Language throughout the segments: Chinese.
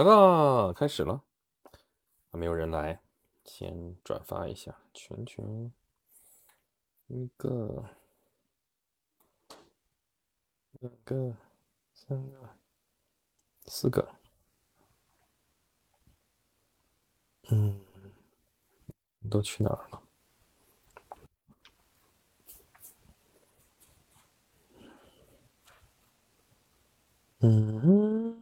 来吧，开始了。还没有人来，先转发一下群群。一个、两个、三个、四个。嗯，都去哪儿了？嗯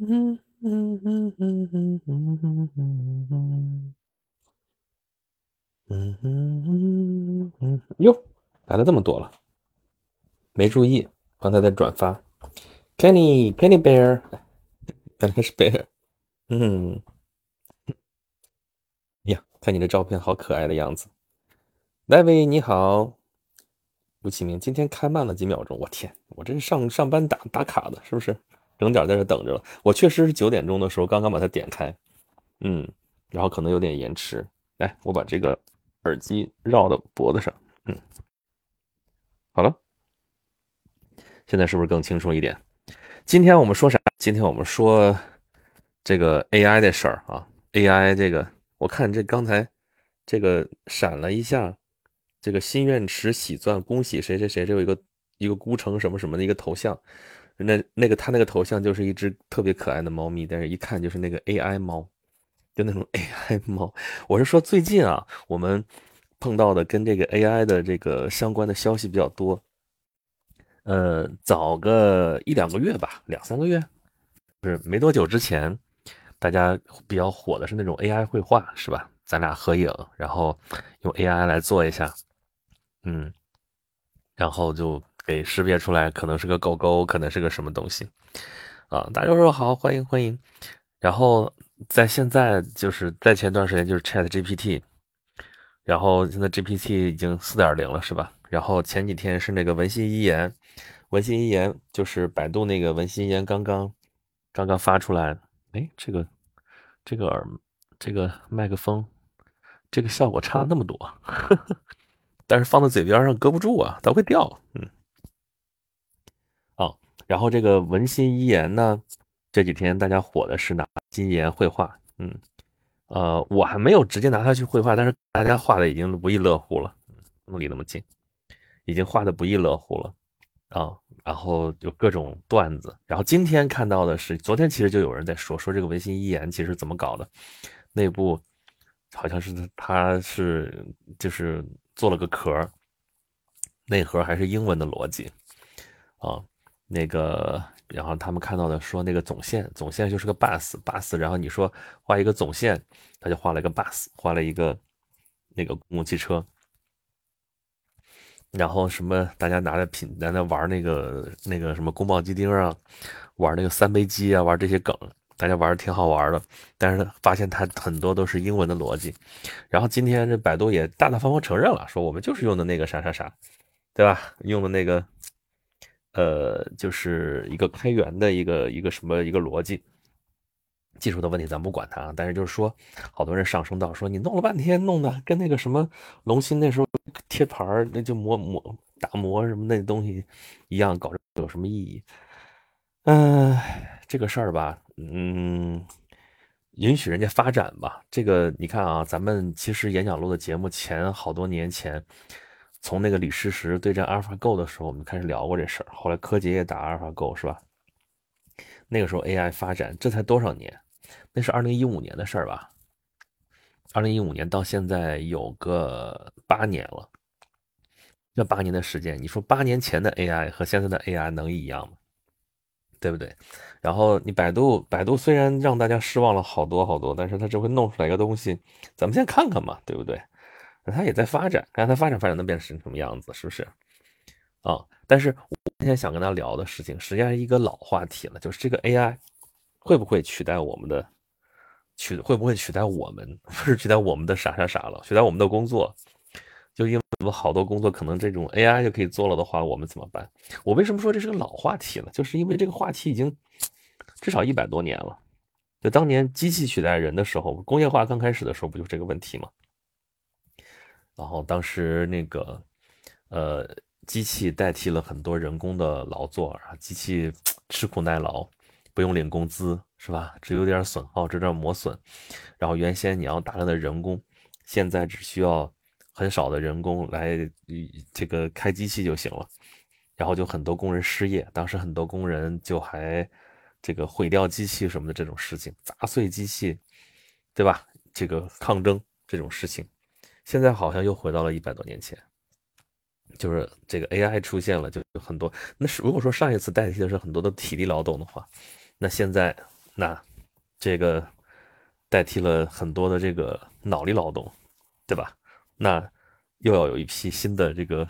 Mm-hmm. 嗯嗯嗯嗯嗯嗯。嗯嗯嗯嗯嗯嗯嗯哟，来了这么多了，没注意，刚才在转发。Kenny，Kenny Bear，原来是 Bear。嗯，呀，看你的照片，好可爱的样子。David 你好，吴启明，今天开慢了几秒钟，我天，我这是上上班打打卡的，是不是？整点在这等着了。我确实是九点钟的时候刚刚把它点开，嗯，然后可能有点延迟。来，我把这个。耳机绕到脖子上，嗯，好了，现在是不是更清楚一点？今天我们说啥？今天我们说这个 AI 的事儿啊，AI 这个，我看这刚才这个闪了一下，这个心愿池喜钻，恭喜谁谁谁，这有一个一个孤城什么什么的一个头像，那那个他那个头像就是一只特别可爱的猫咪，但是一看就是那个 AI 猫。就那种 AI 猫，我是说最近啊，我们碰到的跟这个 AI 的这个相关的消息比较多。呃，早个一两个月吧，两三个月，不是没多久之前，大家比较火的是那种 AI 绘画，是吧？咱俩合影，然后用 AI 来做一下，嗯，然后就给识别出来，可能是个狗狗，可能是个什么东西啊？大家说好，欢迎欢迎，然后。在现在就是在前段时间就是 Chat GPT，然后现在 GPT 已经四点零了，是吧？然后前几天是那个文心一言，文心一言就是百度那个文心一言刚刚刚刚发出来，哎，这个这个耳这个麦克风这个效果差那么多，但是放在嘴边上搁不住啊，它会掉，嗯，啊，然后这个文心一言呢？这几天大家火的是拿金岩绘画，嗯，呃，我还没有直接拿它去绘画，但是大家画的已经不亦乐乎了，嗯，离那么近，已经画的不亦乐乎了啊，然后有各种段子，然后今天看到的是，昨天其实就有人在说说这个文心一言其实怎么搞的，内部好像是他是就是做了个壳，内核还是英文的逻辑啊，那个。然后他们看到的说那个总线，总线就是个 bus，bus。然后你说画一个总线，他就画了一个 bus，画了一个那个公共汽车。然后什么，大家拿着品在那玩那个那个什么宫保鸡丁啊，玩那个三杯鸡啊，玩这些梗，大家玩的挺好玩的。但是发现它很多都是英文的逻辑。然后今天这百度也大大方方承认了，说我们就是用的那个啥啥啥，对吧？用的那个。呃，就是一个开源的一个一个什么一个逻辑，技术的问题咱不管它，但是就是说，好多人上升到说你弄了半天，弄的跟那个什么龙芯那时候贴牌儿，那就磨磨打磨什么那东西一样，搞这有什么意义？嗯，这个事儿吧，嗯，允许人家发展吧。这个你看啊，咱们其实演讲录的节目前好多年前。从那个李世石对战阿尔法 Go 的时候，我们开始聊过这事儿。后来柯洁也打阿尔法 Go 是吧？那个时候 AI 发展，这才多少年？那是二零一五年的事儿吧？二零一五年到现在有个八年了，这八年的时间，你说八年前的 AI 和现在的 AI 能一样吗？对不对？然后你百度，百度虽然让大家失望了好多好多，但是它这回弄出来一个东西，咱们先看看嘛，对不对？它也在发展，看它发展发展能变成什么样子，是不是？啊！但是我今天想跟他聊的事情，实际上是一个老话题了，就是这个 AI，会不会取代我们的取会不会取代我们 不是取代我们的啥啥啥了，取代我们的工作？就因为我们好多工作可能这种 AI 就可以做了的话，我们怎么办？我为什么说这是个老话题呢？就是因为这个话题已经至少一百多年了。就当年机器取代人的时候，工业化刚开始的时候，不就这个问题吗？然后当时那个呃，机器代替了很多人工的劳作，然后机器吃苦耐劳，不用领工资，是吧？只有点损耗，这点磨损。然后原先你要大量的人工，现在只需要。很少的人工来这个开机器就行了，然后就很多工人失业，当时很多工人就还这个毁掉机器什么的这种事情，砸碎机器，对吧？这个抗争这种事情，现在好像又回到了一百多年前，就是这个 AI 出现了，就有很多。那是如果说上一次代替的是很多的体力劳动的话，那现在那这个代替了很多的这个脑力劳动，对吧？那又要有一批新的这个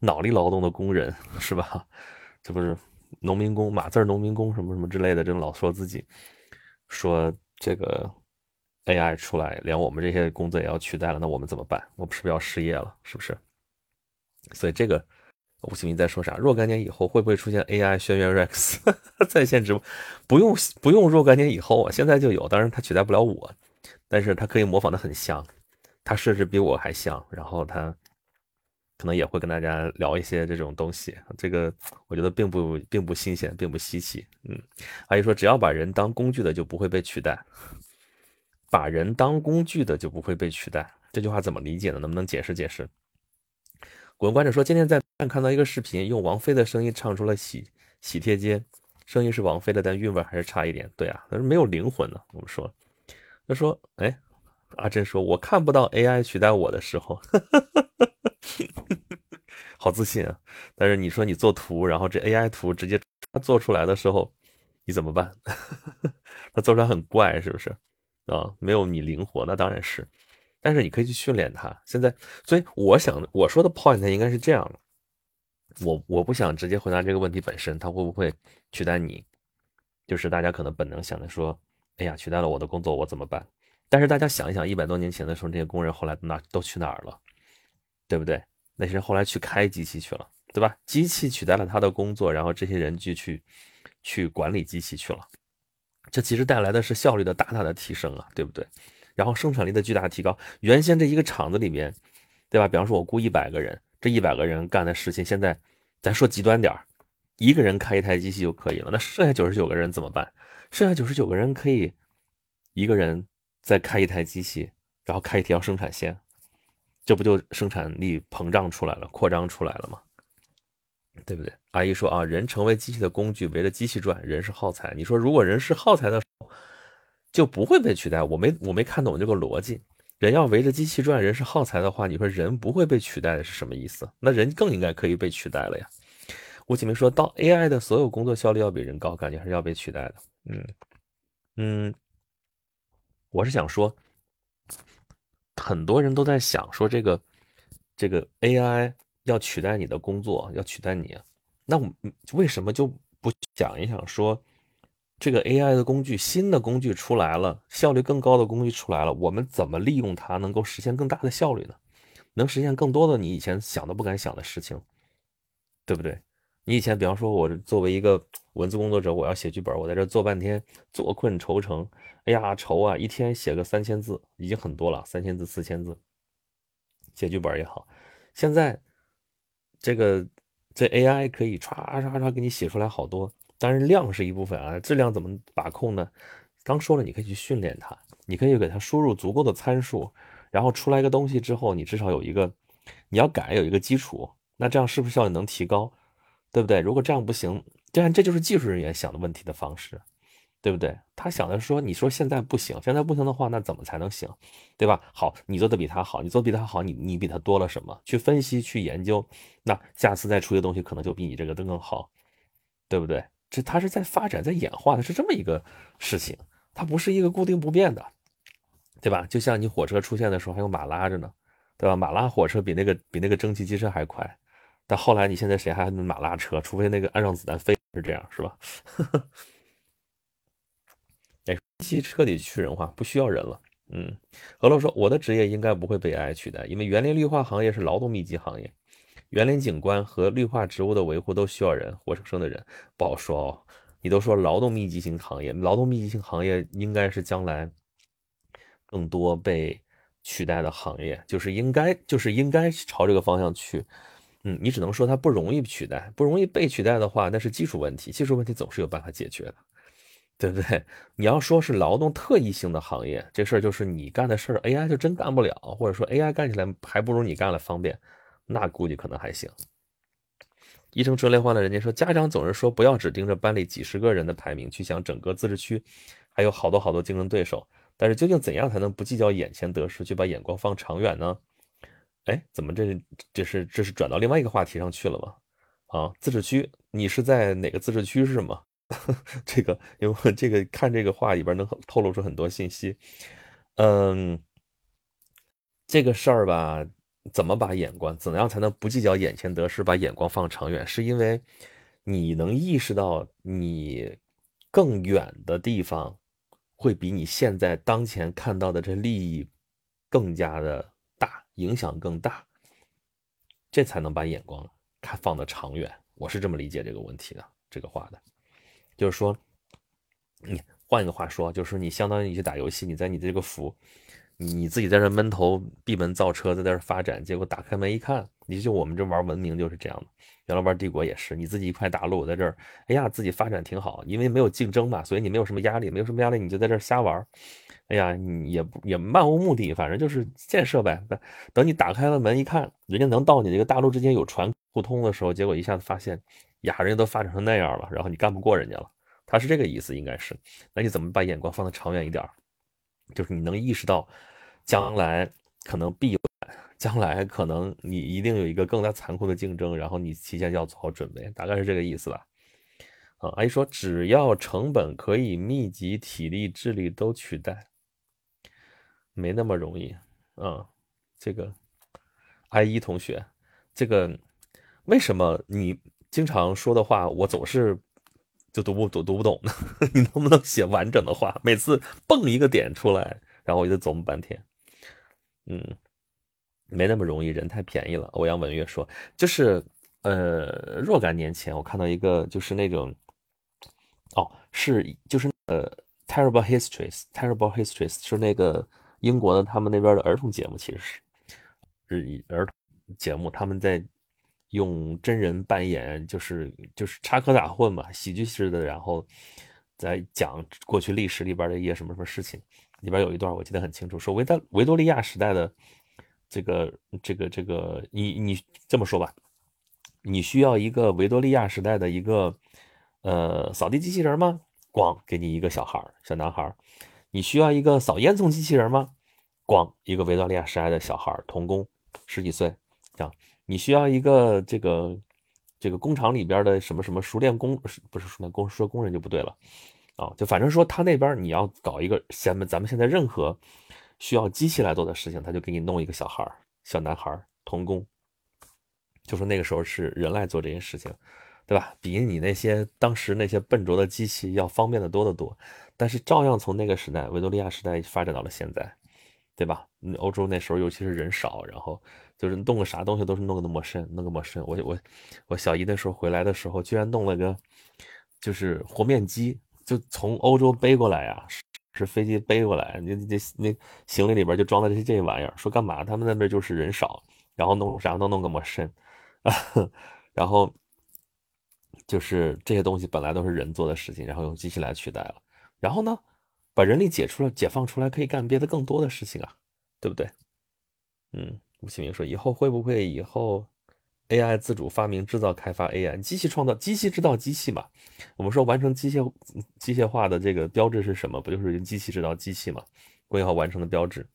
脑力劳动的工人，是吧？这不是农民工、码字农民工什么什么之类的，这种老说自己说这个 AI 出来，连我们这些工作也要取代了，那我们怎么办？我们是不是要失业了？是不是？所以这个吴启明在说啥？若干年以后会不会出现 AI 轩辕 Rex 在线直播？不用不用若干年以后啊，现在就有。当然它取代不了我，但是它可以模仿的很像。他甚至比我还像，然后他可能也会跟大家聊一些这种东西，这个我觉得并不并不新鲜，并不稀奇。嗯，阿姨说，只要把人当工具的就不会被取代，把人当工具的就不会被取代。这句话怎么理解呢？能不能解释解释？古文观者说，今天在看到一个视频，用王菲的声音唱出了喜喜帖街，声音是王菲的，但韵味还是差一点。对啊，但是没有灵魂呢。我们说，他说，哎。阿珍说：“我看不到 AI 取代我的时候，好自信啊！但是你说你做图，然后这 AI 图直接做出来的时候，你怎么办？它做出来很怪，是不是？啊，没有你灵活，那当然是。但是你可以去训练它。现在，所以我想我说的 point 应该是这样的。我我不想直接回答这个问题本身，它会不会取代你？就是大家可能本能想着说：哎呀，取代了我的工作，我怎么办？”但是大家想一想，一百多年前的时候，这些工人后来哪都去哪儿了，对不对？那些人后来去开机器去了，对吧？机器取代了他的工作，然后这些人就去去管理机器去了。这其实带来的是效率的大大的提升啊，对不对？然后生产力的巨大提高。原先这一个厂子里面，对吧？比方说我雇一百个人，这一百个人干的事情，现在咱说极端点儿，一个人开一台机器就可以了。那剩下九十九个人怎么办？剩下九十九个人可以一个人。再开一台机器，然后开一条生产线，这不就生产力膨胀出来了、扩张出来了吗？对不对？阿姨说啊，人成为机器的工具，围着机器转，人是耗材。你说如果人是耗材的，就不会被取代。我没我没看懂这个逻辑。人要围着机器转，人是耗材的话，你说人不会被取代的是什么意思？那人更应该可以被取代了呀。吴启明说到 AI 的所有工作效率要比人高，感觉还是要被取代的。嗯嗯。我是想说，很多人都在想说这个这个 AI 要取代你的工作，要取代你，那我为什么就不想一想说，这个 AI 的工具，新的工具出来了，效率更高的工具出来了，我们怎么利用它，能够实现更大的效率呢？能实现更多的你以前想都不敢想的事情，对不对？你以前，比方说，我作为一个文字工作者，我要写剧本，我在这做半天，坐困愁城。哎呀，愁啊！一天写个三千字已经很多了，三千字、四千字，写剧本也好。现在这个这 AI 可以唰唰唰给你写出来好多，但是量是一部分啊，质量怎么把控呢？刚说了，你可以去训练它，你可以给它输入足够的参数，然后出来一个东西之后，你至少有一个你要改有一个基础，那这样是不是效率能提高？对不对？如果这样不行，这样这就是技术人员想的问题的方式。对不对？他想的说，你说现在不行，现在不行的话，那怎么才能行？对吧？好，你做的比他好，你做比他好，你你比他多了什么？去分析，去研究，那下次再出的东西可能就比你这个的更好，对不对？这他是在发展，在演化的是这么一个事情，它不是一个固定不变的，对吧？就像你火车出现的时候还有马拉着呢，对吧？马拉火车比那个比那个蒸汽机车还快，但后来你现在谁还马拉车？除非那个安上子弹飞，是这样，是吧？机彻底去人化，不需要人了。嗯，何乐说我的职业应该不会被 AI 取代，因为园林绿化行业是劳动密集行业，园林景观和绿化植物的维护都需要人，活生生的人不好说哦。你都说劳动密集型行业，劳动密集型行业应该是将来更多被取代的行业，就是应该就是应该朝这个方向去。嗯，你只能说它不容易取代，不容易被取代的话，那是技术问题，技术问题总是有办法解决的。对不对？你要说是劳动特异性的行业，这事儿就是你干的事儿，AI 就真干不了，或者说 AI 干起来还不如你干了方便，那估计可能还行。医生车类化的人家说，家长总是说不要只盯着班里几十个人的排名去想整个自治区还有好多好多竞争对手，但是究竟怎样才能不计较眼前得失，去把眼光放长远呢？哎，怎么这这是这是转到另外一个话题上去了吗？啊，自治区，你是在哪个自治区是吗？这个，因为这个看这个话里边能透露出很多信息。嗯，这个事儿吧，怎么把眼光，怎样才能不计较眼前得失，把眼光放长远？是因为你能意识到你更远的地方会比你现在当前看到的这利益更加的大，影响更大，这才能把眼光看放得长远。我是这么理解这个问题的，这个话的。就是说，你换一个话说，就是说你相当于你去打游戏，你在你这个服，你自己在这闷头闭门造车，在这发展，结果打开门一看，你就我们这玩文明就是这样的，原来玩帝国也是，你自己一块大陆在这儿，哎呀，自己发展挺好，因为没有竞争嘛，所以你没有什么压力，没有什么压力，你就在这儿瞎玩，哎呀，你也也漫无目的，反正就是建设呗。等你打开了门一看，人家能到你这个大陆之间有船互通的时候，结果一下子发现。呀，人家都发展成那样了，然后你干不过人家了，他是这个意思，应该是。那你怎么把眼光放得长远一点？就是你能意识到，将来可能必有，将来可能你一定有一个更加残酷的竞争，然后你提前要做好准备，大概是这个意思吧。啊，阿姨说，只要成本可以密集，体力、智力都取代，没那么容易。嗯，这个阿姨同学，这个为什么你？经常说的话，我总是就读不读读不懂呢。你能不能写完整的话？每次蹦一个点出来，然后我就琢磨半天。嗯，没那么容易，人太便宜了。欧阳文月说，就是呃，若干年前我看到一个，就是那种哦，是就是呃，Terrible Histories，Terrible Histories 是那个英国的他们那边的儿童节目，其实是是儿童节目，他们在。用真人扮演，就是就是插科打诨嘛，喜剧式的，然后再讲过去历史里边的一些什么什么事情。里边有一段我记得很清楚，说维多维多利亚时代的这个这个这个，你你这么说吧，你需要一个维多利亚时代的一个呃扫地机器人吗？咣，给你一个小孩小男孩你需要一个扫烟囱机器人吗？咣，一个维多利亚时代的小孩童工，十几岁，这样。你需要一个这个这个工厂里边的什么什么熟练工，不是熟练工，说工人就不对了啊，就反正说他那边你要搞一个咱们咱们现在任何需要机器来做的事情，他就给你弄一个小孩儿、小男孩儿童工，就说那个时候是人来做这件事情，对吧？比你那些当时那些笨拙的机器要方便的多得多，但是照样从那个时代维多利亚时代发展到了现在，对吧？欧洲那时候尤其是人少，然后。就是弄个啥东西都是弄个那么深，弄个么深。我我我小姨那时候回来的时候，居然弄了个就是和面机，就从欧洲背过来呀，是飞机背过来，那那那行李里边就装的这这玩意儿。说干嘛？他们那边就是人少，然后弄啥都弄个么深，然后就是这些东西本来都是人做的事情，然后用机器来取代了。然后呢，把人力解出来，解放出来，可以干别的更多的事情啊，对不对？嗯。吴启明说：“以后会不会以后 AI 自主发明、制造、开发 AI 机器创造机器制造机器嘛？我们说完成机械机械化的这个标志是什么？不就是用机器制造机器嘛？工业化完成的标志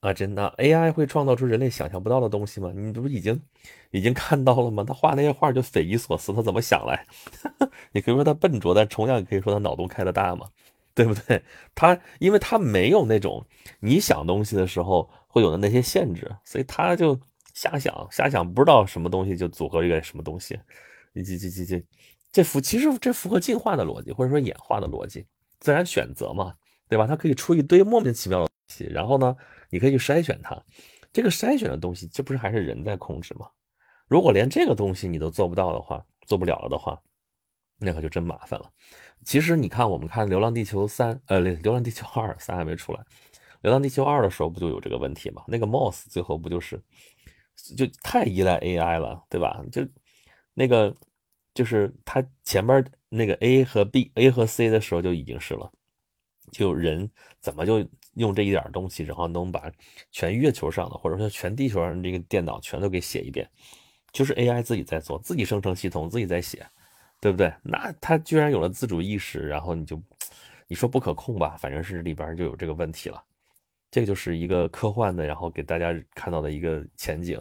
啊！真的 AI 会创造出人类想象不到的东西吗？你不是已经已经看到了吗？他画那些画就匪夷所思，他怎么想来？你可以说他笨拙，但同样也可以说他脑洞开的大嘛。”对不对？他因为他没有那种你想东西的时候会有的那些限制，所以他就瞎想瞎想，不知道什么东西就组合一个什么东西，这这这这这符其实这符合进化的逻辑，或者说演化的逻辑，自然选择嘛，对吧？它可以出一堆莫名其妙的东西，然后呢，你可以去筛选它。这个筛选的东西，这不是还是人在控制吗？如果连这个东西你都做不到的话，做不了了的话，那可就真麻烦了。其实你看，我们看《流浪地球三》，呃，《流浪地球二》三还没出来，《流浪地球二》的时候不就有这个问题吗？那个 Moss 最后不就是就太依赖 AI 了，对吧？就那个就是他前边那个 A 和 B、A 和 C 的时候就已经是了，就人怎么就用这一点东西，然后能把全月球上的或者说全地球上这个电脑全都给写一遍，就是 AI 自己在做，自己生成系统，自己在写。对不对？那他居然有了自主意识，然后你就，你说不可控吧？反正是里边就有这个问题了。这个就是一个科幻的，然后给大家看到的一个前景。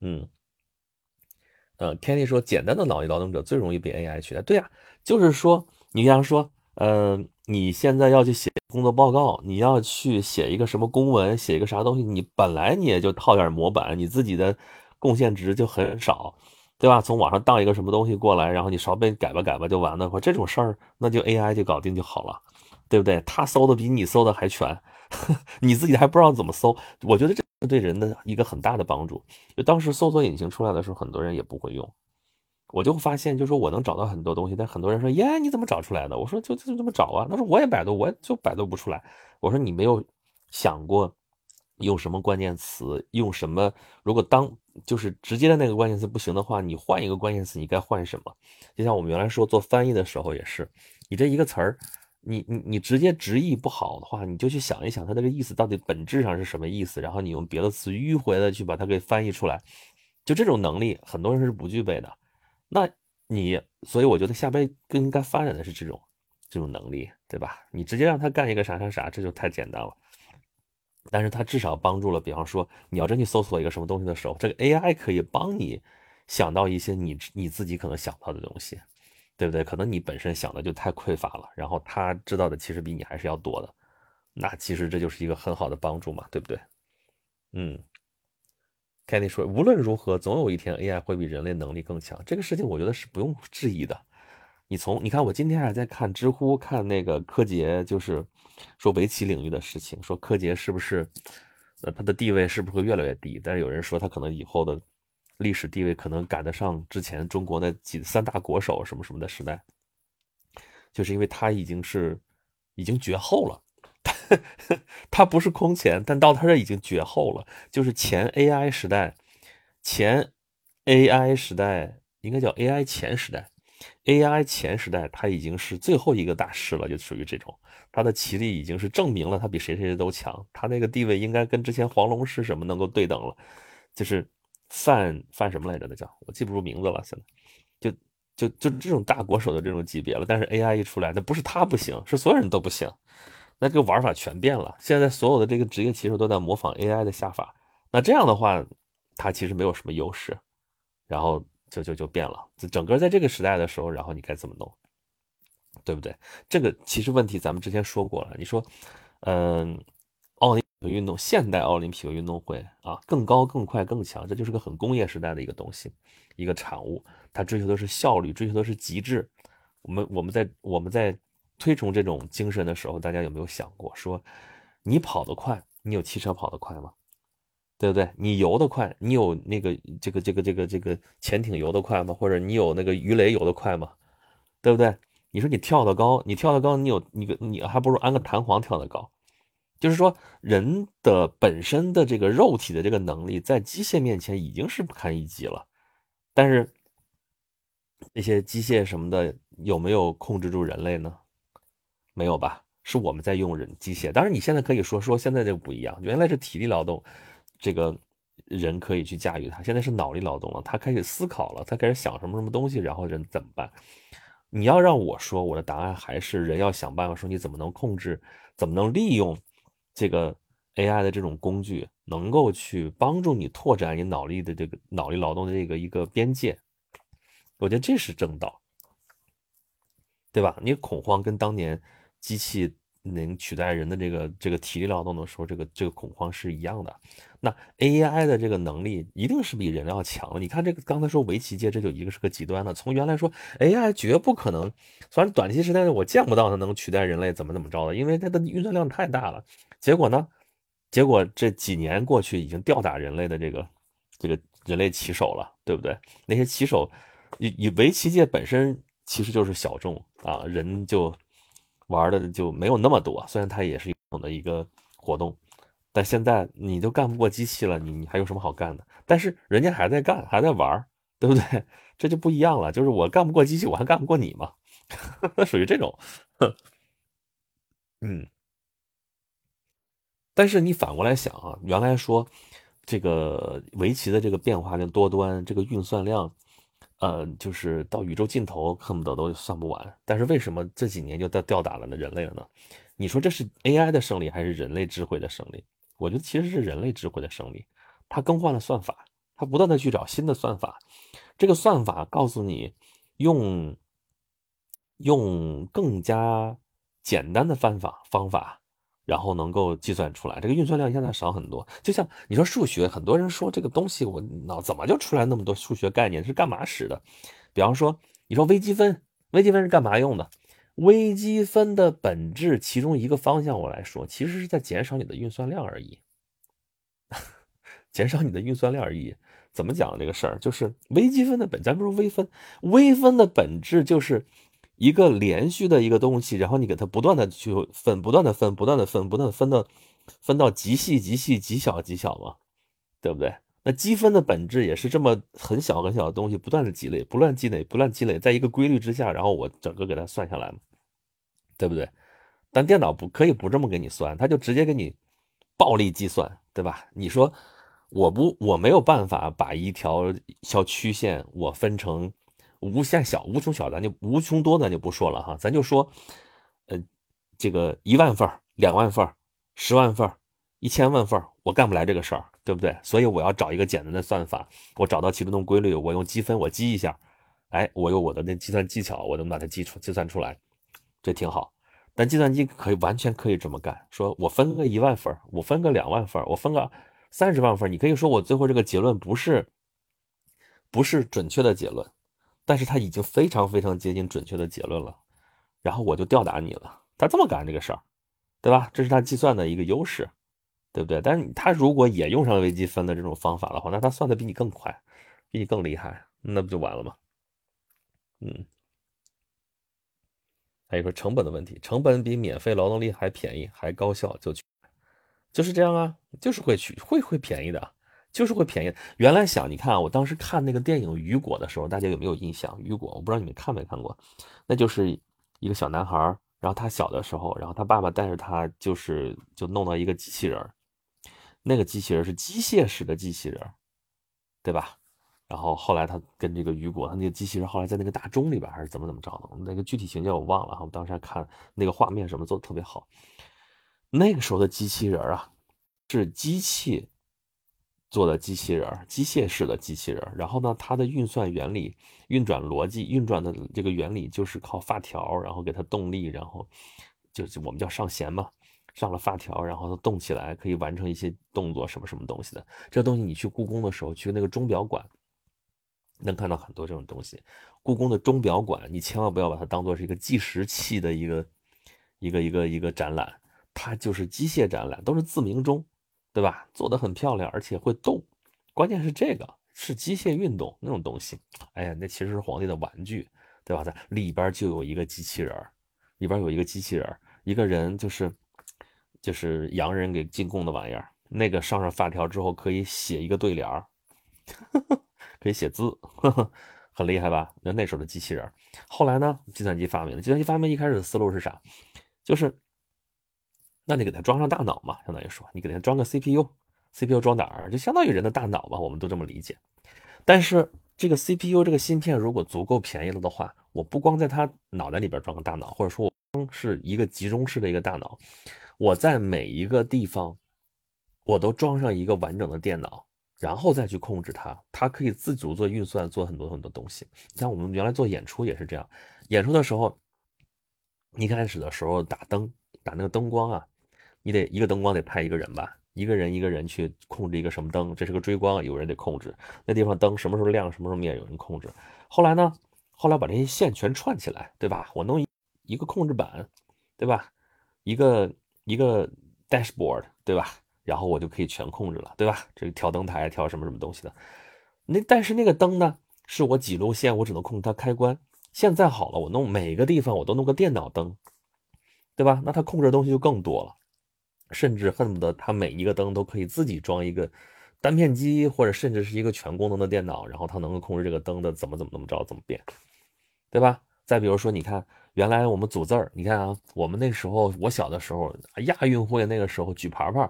嗯，呃，Kenny 说，简单的脑力劳动者最容易被 AI 取代。对呀，就是说，你比方说，呃，你现在要去写工作报告，你要去写一个什么公文，写一个啥东西，你本来你也就套点模板，你自己的贡献值就很少。对吧？从网上当一个什么东西过来，然后你稍微改吧改吧就完了。或这种事儿，那就 AI 就搞定就好了，对不对？他搜的比你搜的还全，你自己还不知道怎么搜。我觉得这对人的一个很大的帮助。就当时搜索引擎出来的时候，很多人也不会用。我就发现，就说我能找到很多东西，但很多人说：“耶，你怎么找出来的？”我说：“就就这么找啊。”他说：“我也百度，我就百度不出来。”我说：“你没有想过？”用什么关键词？用什么？如果当就是直接的那个关键词不行的话，你换一个关键词，你该换什么？就像我们原来说做翻译的时候也是，你这一个词儿，你你你直接直译不好的话，你就去想一想它这个意思到底本质上是什么意思，然后你用别的词迂回的去把它给翻译出来。就这种能力，很多人是不具备的。那你，所以我觉得下边更应该发展的是这种这种能力，对吧？你直接让他干一个啥啥啥，这就太简单了。但是它至少帮助了，比方说你要真去搜索一个什么东西的时候，这个 AI 可以帮你想到一些你你自己可能想不到的东西，对不对？可能你本身想的就太匮乏了，然后他知道的其实比你还是要多的，那其实这就是一个很好的帮助嘛，对不对？嗯，Kenny 说，无论如何，总有一天 AI 会比人类能力更强，这个事情我觉得是不用质疑的。你从你看，我今天还在看知乎，看那个柯洁，就是说围棋领域的事情，说柯洁是不是，呃，他的地位是不是会越来越低？但是有人说他可能以后的历史地位可能赶得上之前中国那几三大国手什么什么的时代，就是因为他已经是已经绝后了，他不是空前，但到他这已经绝后了，就是前 AI 时代，前 AI 时代应该叫 AI 前时代。AI 前时代，他已经是最后一个大师了，就属于这种，他的棋力已经是证明了他比谁谁谁都强，他那个地位应该跟之前黄龙是什么能够对等了，就是范范什么来着？那叫我记不住名字了，现在就就就这种大国手的这种级别了。但是 AI 一出来，那不是他不行，是所有人都不行，那这个玩法全变了。现在所有的这个职业棋手都在模仿 AI 的下法，那这样的话，他其实没有什么优势，然后。就就就变了，整个在这个时代的时候，然后你该怎么弄，对不对？这个其实问题咱们之前说过了。你说，嗯，奥林匹克运动，现代奥林匹克运动会啊，更高、更快、更强，这就是个很工业时代的一个东西，一个产物。它追求的是效率，追求的是极致。我们我们在我们在推崇这种精神的时候，大家有没有想过，说你跑得快，你有汽车跑得快吗？对不对？你游得快，你有那个这个这个这个这个潜艇游得快吗？或者你有那个鱼雷游得快吗？对不对？你说你跳得高，你跳得高，你有你个你还不如安个弹簧跳得高。就是说，人的本身的这个肉体的这个能力，在机械面前已经是不堪一击了。但是那些机械什么的有没有控制住人类呢？没有吧？是我们在用人机械。当然，你现在可以说说现在这不一样，原来是体力劳动。这个人可以去驾驭它，现在是脑力劳动了，他开始思考了，他开始想什么什么东西，然后人怎么办？你要让我说，我的答案还是人要想办法说，你怎么能控制，怎么能利用这个 AI 的这种工具，能够去帮助你拓展你脑力的这个脑力劳动的这个一个边界？我觉得这是正道，对吧？你恐慌跟当年机器能取代人的这个这个体力劳动的时候，这个这个恐慌是一样的。那 AI 的这个能力一定是比人要强的。你看这个刚才说围棋界，这就一个是个极端的。从原来说 AI 绝不可能，虽然短期时间内我见不到它能取代人类怎么怎么着的，因为它的运算量太大了。结果呢？结果这几年过去，已经吊打人类的这个这个人类棋手了，对不对？那些棋手，以以围棋界本身其实就是小众啊，人就玩的就没有那么多。虽然它也是一种的一个活动，但现在你都干不过机器了，你你还有什么好干的？但是人家还在干，还在玩，对不对？这就不一样了，就是我干不过机器，我还干不过你嘛，属于这种，嗯。但是你反过来想啊，原来说这个围棋的这个变化量多端，这个运算量，呃，就是到宇宙尽头恨不得都算不完。但是为什么这几年就吊吊打了人类了呢？你说这是 AI 的胜利还是人类智慧的胜利？我觉得其实是人类智慧的胜利。它更换了算法，它不断的去找新的算法，这个算法告诉你用用更加简单的方法方法。然后能够计算出来，这个运算量现在少很多。就像你说数学，很多人说这个东西我脑怎么就出来那么多数学概念是干嘛使的？比方说你说微积分，微积分是干嘛用的？微积分的本质其中一个方向我来说，其实是在减少你的运算量而已，减少你的运算量而已。怎么讲这个事儿？就是微积分的本，咱不说微分，微分的本质就是。一个连续的一个东西，然后你给它不断的去分，不断的分，不断的分，不断的分到分到极细、极细、极小、极小嘛，对不对？那积分的本质也是这么很小很小的东西，不断的积累，不断积累，不断积累，在一个规律之下，然后我整个给它算下来嘛，对不对？但电脑不可以不这么给你算，它就直接给你暴力计算，对吧？你说我不我没有办法把一条小曲线我分成。无限小、无穷小，咱就无穷多，咱就不说了哈。咱就说，呃，这个一万份两万份十万份一千万份我干不来这个事儿，对不对？所以我要找一个简单的算法，我找到其中的规律，我用积分，我积一下，哎，我有我的那计算技巧，我能把它计出、计算出来，这挺好。但计算机可以完全可以这么干，说我分个一万份我分个两万份我分个三十万份你可以说我最后这个结论不是不是准确的结论。但是他已经非常非常接近准确的结论了，然后我就吊打你了。他这么干这个事儿，对吧？这是他计算的一个优势，对不对？但是他如果也用上微积分的这种方法的话，那他算的比你更快，比你更厉害，那不就完了吗？嗯。还有个成本的问题，成本比免费劳动力还便宜，还高效，就去，就是这样啊，就是会去，会会便宜的。就是会便宜。原来想，你看啊，我当时看那个电影《雨果》的时候，大家有没有印象？雨果，我不知道你们看没看过。那就是一个小男孩，然后他小的时候，然后他爸爸带着他，就是就弄到一个机器人那个机器人是机械式的机器人对吧？然后后来他跟这个雨果，他那个机器人后来在那个大钟里边还是怎么怎么着的，那个具体情节我忘了哈。我当时还看那个画面什么做的特别好。那个时候的机器人啊，是机器。做的机器人，机械式的机器人，然后呢，它的运算原理、运转逻辑、运转的这个原理就是靠发条，然后给它动力，然后就是我们叫上弦嘛，上了发条，然后它动起来，可以完成一些动作，什么什么东西的。这东西你去故宫的时候，去那个钟表馆，能看到很多这种东西。故宫的钟表馆，你千万不要把它当做是一个计时器的一个一个一个一个展览，它就是机械展览，都是自鸣钟。对吧？做的很漂亮，而且会动，关键是这个是机械运动那种东西。哎呀，那其实是皇帝的玩具，对吧？在里边就有一个机器人，里边有一个机器人，一个人就是就是洋人给进贡的玩意儿。那个上上发条之后可以写一个对联儿，可以写字，很厉害吧？那那时候的机器人。后来呢，计算机发明了。计算机发明一开始的思路是啥？就是。那你给它装上大脑嘛，相当于说你给它装个 CPU，CPU 装哪儿？就相当于人的大脑嘛，我们都这么理解。但是这个 CPU 这个芯片如果足够便宜了的话，我不光在它脑袋里边装个大脑，或者说我是一个集中式的一个大脑，我在每一个地方我都装上一个完整的电脑，然后再去控制它，它可以自主做运算，做很多很多东西。像我们原来做演出也是这样，演出的时候，一开始的时候打灯。打那个灯光啊，你得一个灯光得派一个人吧，一个人一个人去控制一个什么灯，这是个追光，有人得控制那地方灯什么时候亮，什么时候灭，有人控制。后来呢，后来把这些线全串起来，对吧？我弄一个控制板，对吧？一个一个 dashboard，对吧？然后我就可以全控制了，对吧？这个调灯台，调什么什么东西的。那但是那个灯呢，是我几路线，我只能控制它开关。现在好了，我弄每个地方我都弄个电脑灯，对吧？那它控制的东西就更多了，甚至恨不得它每一个灯都可以自己装一个单片机，或者甚至是一个全功能的电脑，然后它能够控制这个灯的怎么怎么怎么着怎么变，对吧？再比如说，你看原来我们组字儿，你看啊，我们那时候我小的时候亚运会那个时候举牌牌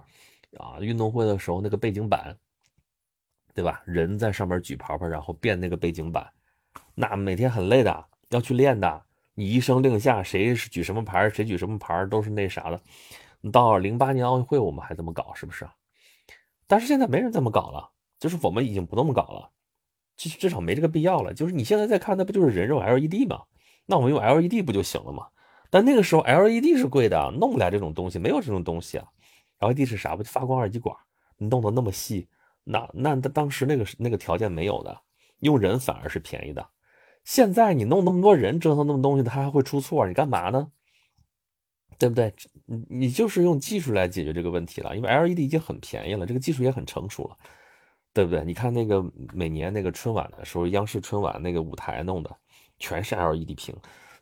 啊，运动会的时候那个背景板。对吧？人在上面举牌牌，然后变那个背景板，那每天很累的，要去练的。你一声令下，谁举什么牌，谁举什么牌，都是那啥的。到零八年奥运会，我们还这么搞，是不是？但是现在没人这么搞了，就是我们已经不那么搞了，至至少没这个必要了。就是你现在再看，那不就是人肉 LED 吗？那我们用 LED 不就行了吗？但那个时候 LED 是贵的，弄不来这种东西，没有这种东西啊。LED 是啥？不就发光二极管？你弄得那么细。那那当时那个那个条件没有的，用人反而是便宜的。现在你弄那么多人折腾那么东西，它还会出错，你干嘛呢？对不对？你就是用技术来解决这个问题了，因为 LED 已经很便宜了，这个技术也很成熟了，对不对？你看那个每年那个春晚的时候，央视春晚那个舞台弄的全是 LED 屏，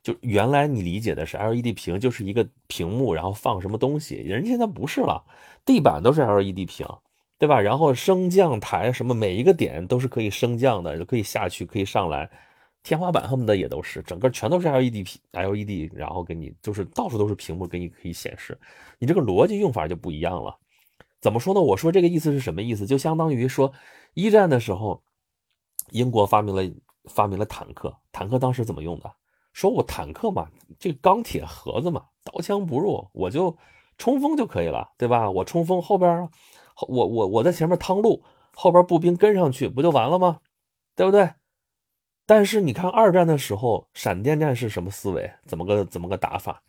就原来你理解的是 LED 屏就是一个屏幕，然后放什么东西，人家现在不是了，地板都是 LED 屏。对吧？然后升降台什么，每一个点都是可以升降的，可以下去，可以上来。天花板恨不得也都是，整个全都是 LED 屏，LED，然后给你就是到处都是屏幕，给你可以显示。你这个逻辑用法就不一样了。怎么说呢？我说这个意思是什么意思？就相当于说，一战的时候，英国发明了发明了坦克，坦克当时怎么用的？说我坦克嘛，这个钢铁盒子嘛，刀枪不入，我就冲锋就可以了，对吧？我冲锋后边。我我我在前面趟路，后边步兵跟上去不就完了吗？对不对？但是你看二战的时候，闪电战是什么思维？怎么个怎么个打法？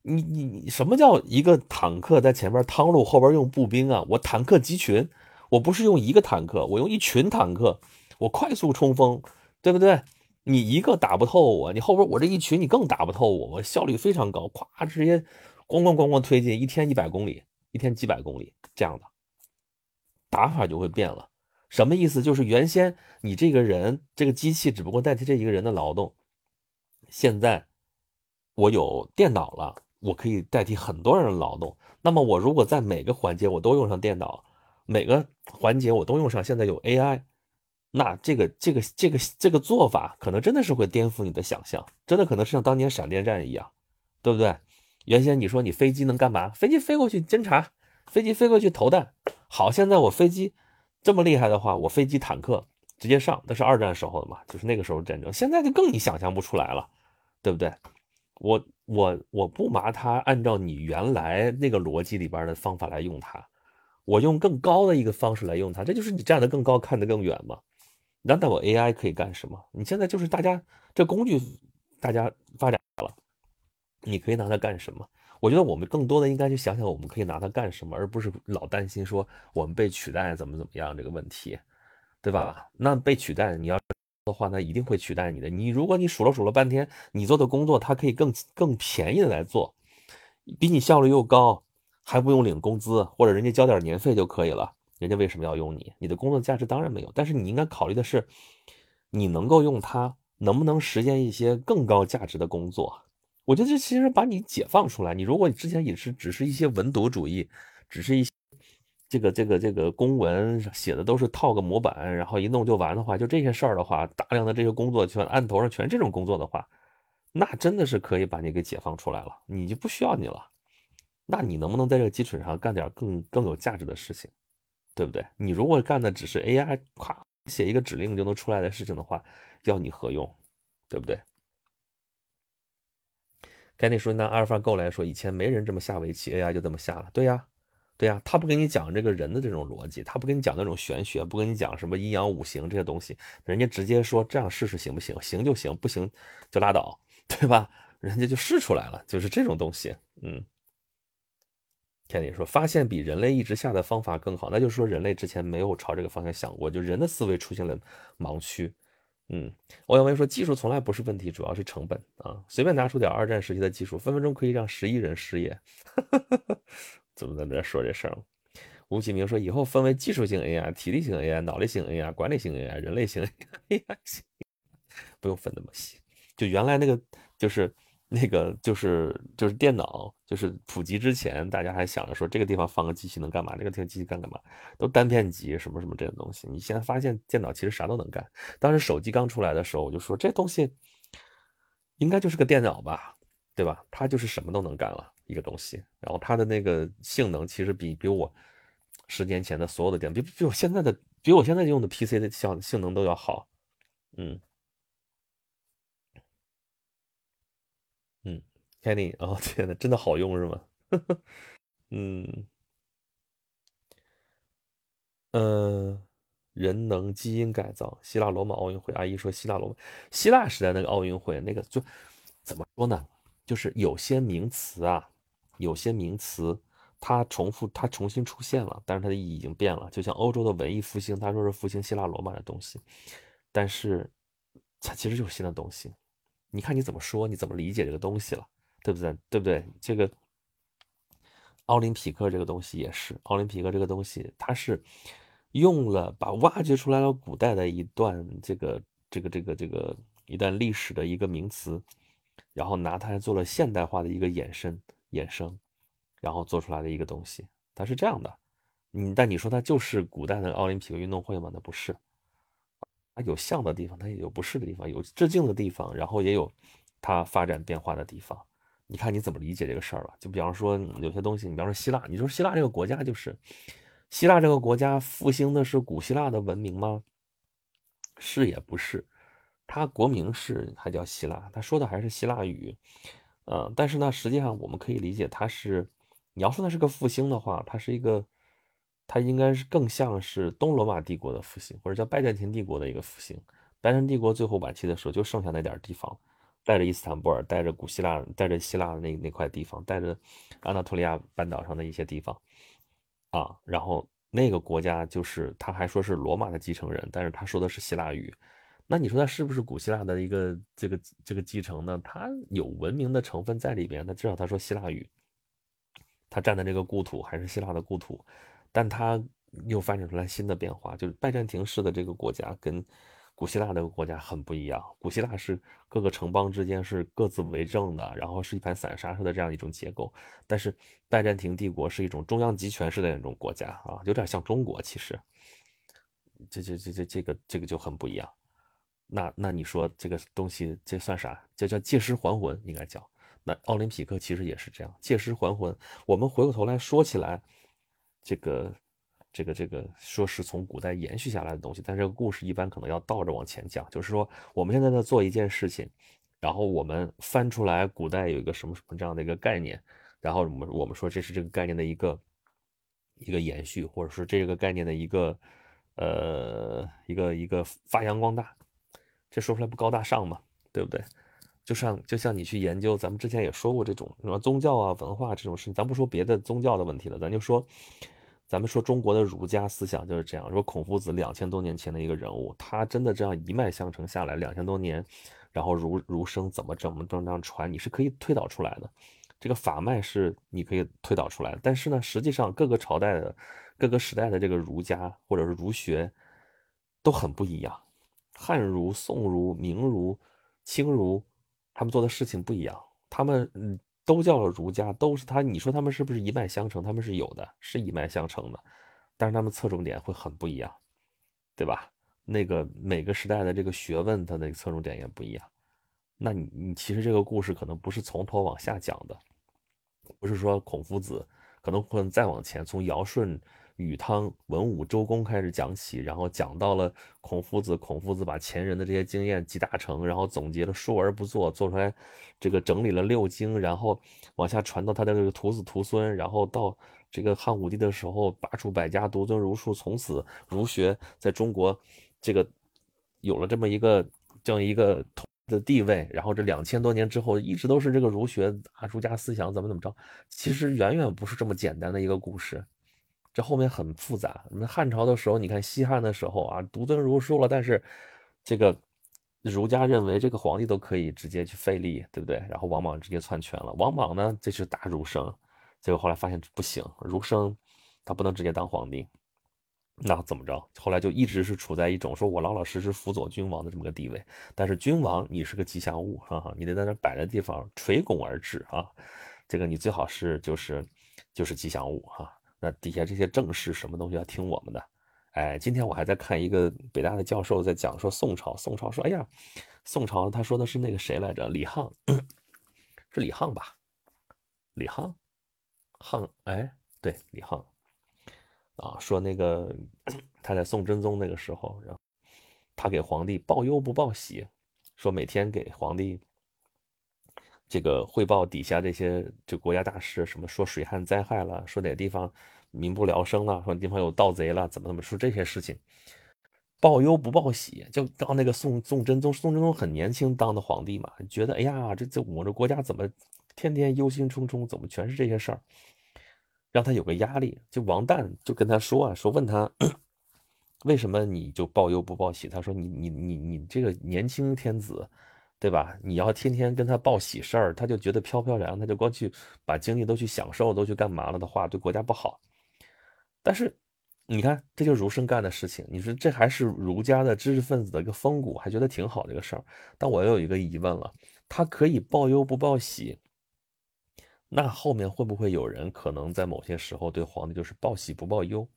你你你什么叫一个坦克在前面趟路，后边用步兵啊？我坦克集群，我不是用一个坦克，我用一群坦克，我快速冲锋，对不对？你一个打不透我，你后边我这一群你更打不透我，我效率非常高，咵直接咣咣咣咣推进，一天一百公里，一天几百公里这样的。打法就会变了，什么意思？就是原先你这个人这个机器只不过代替这一个人的劳动，现在我有电脑了，我可以代替很多人的劳动。那么我如果在每个环节我都用上电脑，每个环节我都用上现在有 AI，那这个这个这个这个做法可能真的是会颠覆你的想象，真的可能是像当年闪电战一样，对不对？原先你说你飞机能干嘛？飞机飞过去侦察。飞机飞过去投弹，好，现在我飞机这么厉害的话，我飞机坦克直接上，那是二战时候的嘛，就是那个时候战争，现在就更你想象不出来了，对不对？我我我不拿它按照你原来那个逻辑里边的方法来用它，我用更高的一个方式来用它，这就是你站得更高，看得更远嘛。难道我 AI 可以干什么？你现在就是大家这工具大家发展了，你可以拿它干什么？我觉得我们更多的应该去想想，我们可以拿它干什么，而不是老担心说我们被取代怎么怎么样这个问题，对吧？那被取代，你要的话，那一定会取代你的。你如果你数了数了半天，你做的工作它可以更更便宜的来做，比你效率又高，还不用领工资，或者人家交点年费就可以了，人家为什么要用你？你的工作价值当然没有。但是你应该考虑的是，你能够用它，能不能实现一些更高价值的工作？我觉得这其实把你解放出来。你如果你之前也是只是一些文牍主义，只是一这个这个这个公文写的都是套个模板，然后一弄就完的话，就这些事儿的话，大量的这些工作全案头上全是这种工作的话，那真的是可以把你给解放出来了，你就不需要你了。那你能不能在这个基础上干点更更有价值的事情，对不对？你如果干的只是 AI 咵写一个指令就能出来的事情的话，要你何用，对不对？该那说拿阿尔法狗来说，以前没人这么下围棋，AI 就这么下了。对呀，对呀，他不跟你讲这个人的这种逻辑，他不跟你讲那种玄学，不跟你讲什么阴阳五行这些东西，人家直接说这样试试行不行？行就行，不行就拉倒，对吧？人家就试出来了，就是这种东西。嗯，天理说，发现比人类一直下的方法更好，那就是说人类之前没有朝这个方向想过，就人的思维出现了盲区。嗯，欧阳威说，技术从来不是问题，主要是成本啊。随便拿出点二战时期的技术，分分钟可以让十亿人失业。怎么在这说这事儿？吴启明说，以后分为技术性 AI、体力型 AI、脑力型 AI、管理型 AI、人类型 AI，不用分那么细。就原来那个，就是那个，就是就是电脑，就是普及之前，大家还想着说这个地方放个机器能干嘛，这个地方机器干干嘛，都单片机什么什么这种东西。你现在发现电脑其实啥都能干。当时手机刚出来的时候，我就说这东西应该就是个电脑吧，对吧？它就是什么都能干了一个东西。然后它的那个性能其实比比我。十年前的所有的电脑，比比我现在的，比我现在用的 PC 的性性能都要好，嗯，嗯，Kenny，哦天呐，真的好用是吗？嗯，呃，人能基因改造，希腊罗马奥运会，阿姨说希腊罗马，希腊时代那个奥运会，那个就怎么说呢？就是有些名词啊，有些名词。它重复，它重新出现了，但是它的意义已经变了。就像欧洲的文艺复兴，他说是复兴希腊罗马的东西，但是它其实就是新的东西。你看你怎么说，你怎么理解这个东西了，对不对？对不对？这个奥林匹克这个东西也是，奥林匹克这个东西，它是用了把挖掘出来了古代的一段这个这个这个这个一段历史的一个名词，然后拿它做了现代化的一个衍生衍生。然后做出来的一个东西，它是这样的，嗯，但你说它就是古代的奥林匹克运动会吗？那不是，它有像的地方，它也有不是的地方，有致敬的地方，然后也有它发展变化的地方。你看你怎么理解这个事儿了？就比方说有些东西，你比方说希腊，你说希腊这个国家就是希腊这个国家复兴的是古希腊的文明吗？是也不是，它国名是还叫希腊，他说的还是希腊语，呃，但是呢，实际上我们可以理解它是。你要说它是个复兴的话，它是一个，它应该是更像是东罗马帝国的复兴，或者叫拜占庭帝国的一个复兴。拜占庭帝国最后晚期的时候，就剩下那点地方，带着伊斯坦布尔，带着古希腊，带着希腊的那那块地方，带着安纳托利亚半岛上的一些地方，啊，然后那个国家就是他还说是罗马的继承人，但是他说的是希腊语。那你说他是不是古希腊的一个这个这个继承呢？他有文明的成分在里边，那至少他说希腊语。他占的这个故土还是希腊的故土，但他又发展出来新的变化，就是拜占庭式的这个国家跟古希腊这个国家很不一样。古希腊是各个城邦之间是各自为政的，然后是一盘散沙式的这样一种结构，但是拜占庭帝国是一种中央集权式的那种国家啊，有点像中国。其实，这这这这这个这个就很不一样。那那你说这个东西这算啥？这叫借尸还魂，应该叫。那奥林匹克其实也是这样，借尸还魂。我们回过头来说起来，这个、这个、这个，说是从古代延续下来的东西，但这个故事一般可能要倒着往前讲。就是说，我们现在在做一件事情，然后我们翻出来古代有一个什么什么这样的一个概念，然后我们我们说这是这个概念的一个一个延续，或者说这个概念的一个呃一个一个发扬光大，这说出来不高大上吗？对不对？就像就像你去研究，咱们之前也说过这种什么宗教啊、文化这种事情，咱不说别的宗教的问题了，咱就说，咱们说中国的儒家思想就是这样。说孔夫子两千多年前的一个人物，他真的这样一脉相承下来两千多年，然后儒儒生怎么怎么这样传，你是可以推导出来的，这个法脉是你可以推导出来的。但是呢，实际上各个朝代的、各个时代的这个儒家或者是儒学都很不一样，汉儒、宋儒、明儒、清儒。他们做的事情不一样，他们嗯都叫儒家，都是他。你说他们是不是一脉相承？他们是有的，是一脉相承的，但是他们侧重点会很不一样，对吧？那个每个时代的这个学问，它的侧重点也不一样。那你你其实这个故事可能不是从头往下讲的，不是说孔夫子，可能会再往前，从尧舜。禹汤文武周公开始讲起，然后讲到了孔夫子，孔夫子把前人的这些经验集大成，然后总结了述而不作，做出来这个整理了六经，然后往下传到他的这个徒子徒孙，然后到这个汉武帝的时候，罢黜百家，独尊儒术，从此儒学在中国这个有了这么一个这样一个统的地位，然后这两千多年之后一直都是这个儒学啊，儒家思想怎么怎么着，其实远远不是这么简单的一个故事，这后面很复杂。那汉朝的时候，你看西汉的时候啊，独尊儒术了，但是这个儒家认为这个皇帝都可以直接去废立，对不对？然后王莽直接篡权了，王莽呢，这是大儒生，结果后来发现不行，儒生他不能直接当皇帝。那怎么着？后来就一直是处在一种说我老老实实辅佐君王的这么个地位。但是君王你是个吉祥物，哈哈，你得在那摆着地方垂拱而治啊。这个你最好是就是就是吉祥物哈。那底下这些正事什么东西要听我们的？哎，今天我还在看一个北大的教授在讲说宋朝，宋朝说哎呀，宋朝他说的是那个谁来着？李沆，是李沆吧？李沆，沆，哎，对，李沆。啊，说那个 他在宋真宗那个时候，然后他给皇帝报忧不报喜，说每天给皇帝这个汇报底下这些就国家大事，什么说水旱灾害了，说哪个地方民不聊生了，说地方有盗贼了，怎么怎么说这些事情，报忧不报喜，就到那个宋宋真宗，宋真宗很年轻当的皇帝嘛，觉得哎呀，这这我这国家怎么天天忧心忡忡，怎么全是这些事儿？让他有个压力，就王旦就跟他说啊，说问他为什么你就报忧不报喜？他说你你你你这个年轻天子，对吧？你要天天跟他报喜事儿，他就觉得飘飘然，他就光去把精力都去享受，都去干嘛了的话，对国家不好。但是你看，这就是儒生干的事情。你说这还是儒家的知识分子的一个风骨，还觉得挺好这个事儿。但我又有一个疑问了，他可以报忧不报喜？那后面会不会有人可能在某些时候对皇帝就是报喜不报忧？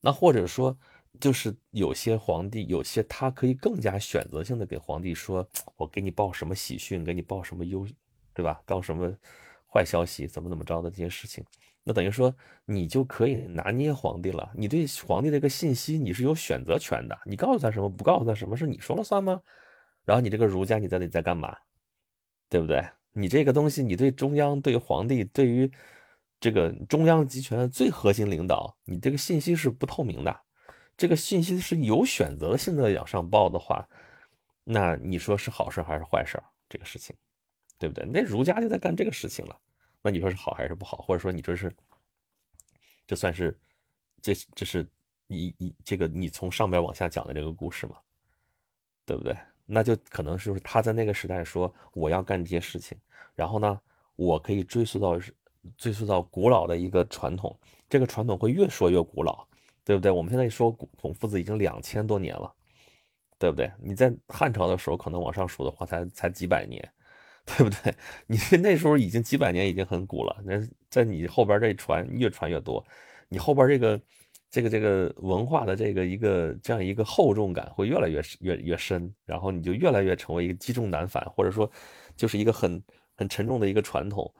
那或者说，就是有些皇帝，有些他可以更加选择性的给皇帝说，我给你报什么喜讯，给你报什么忧，对吧？告什么坏消息，怎么怎么着的这些事情，那等于说你就可以拿捏皇帝了。你对皇帝这个信息你是有选择权的，你告诉他什么，不告诉他什么，是你说了算吗？然后你这个儒家你在底在干嘛？对不对？你这个东西，你对中央、对皇帝、对于这个中央集权的最核心领导，你这个信息是不透明的。这个信息是有选择性的往上报的话，那你说是好事还是坏事？这个事情，对不对？那儒家就在干这个事情了。那你说是好还是不好？或者说你这是，这算是这这是你你这个你从上边往下讲的这个故事吗？对不对？那就可能就是他在那个时代说我要干这些事情，然后呢，我可以追溯到追溯到古老的一个传统，这个传统会越说越古老，对不对？我们现在说孔夫子已经两千多年了，对不对？你在汉朝的时候可能往上数的话才才几百年，对不对？你那时候已经几百年已经很古了，那在你后边这传越传越多，你后边这个。这个这个文化的这个一个这样一个厚重感会越来越越越深，然后你就越来越成为一个积重难返，或者说就是一个很很沉重的一个传统，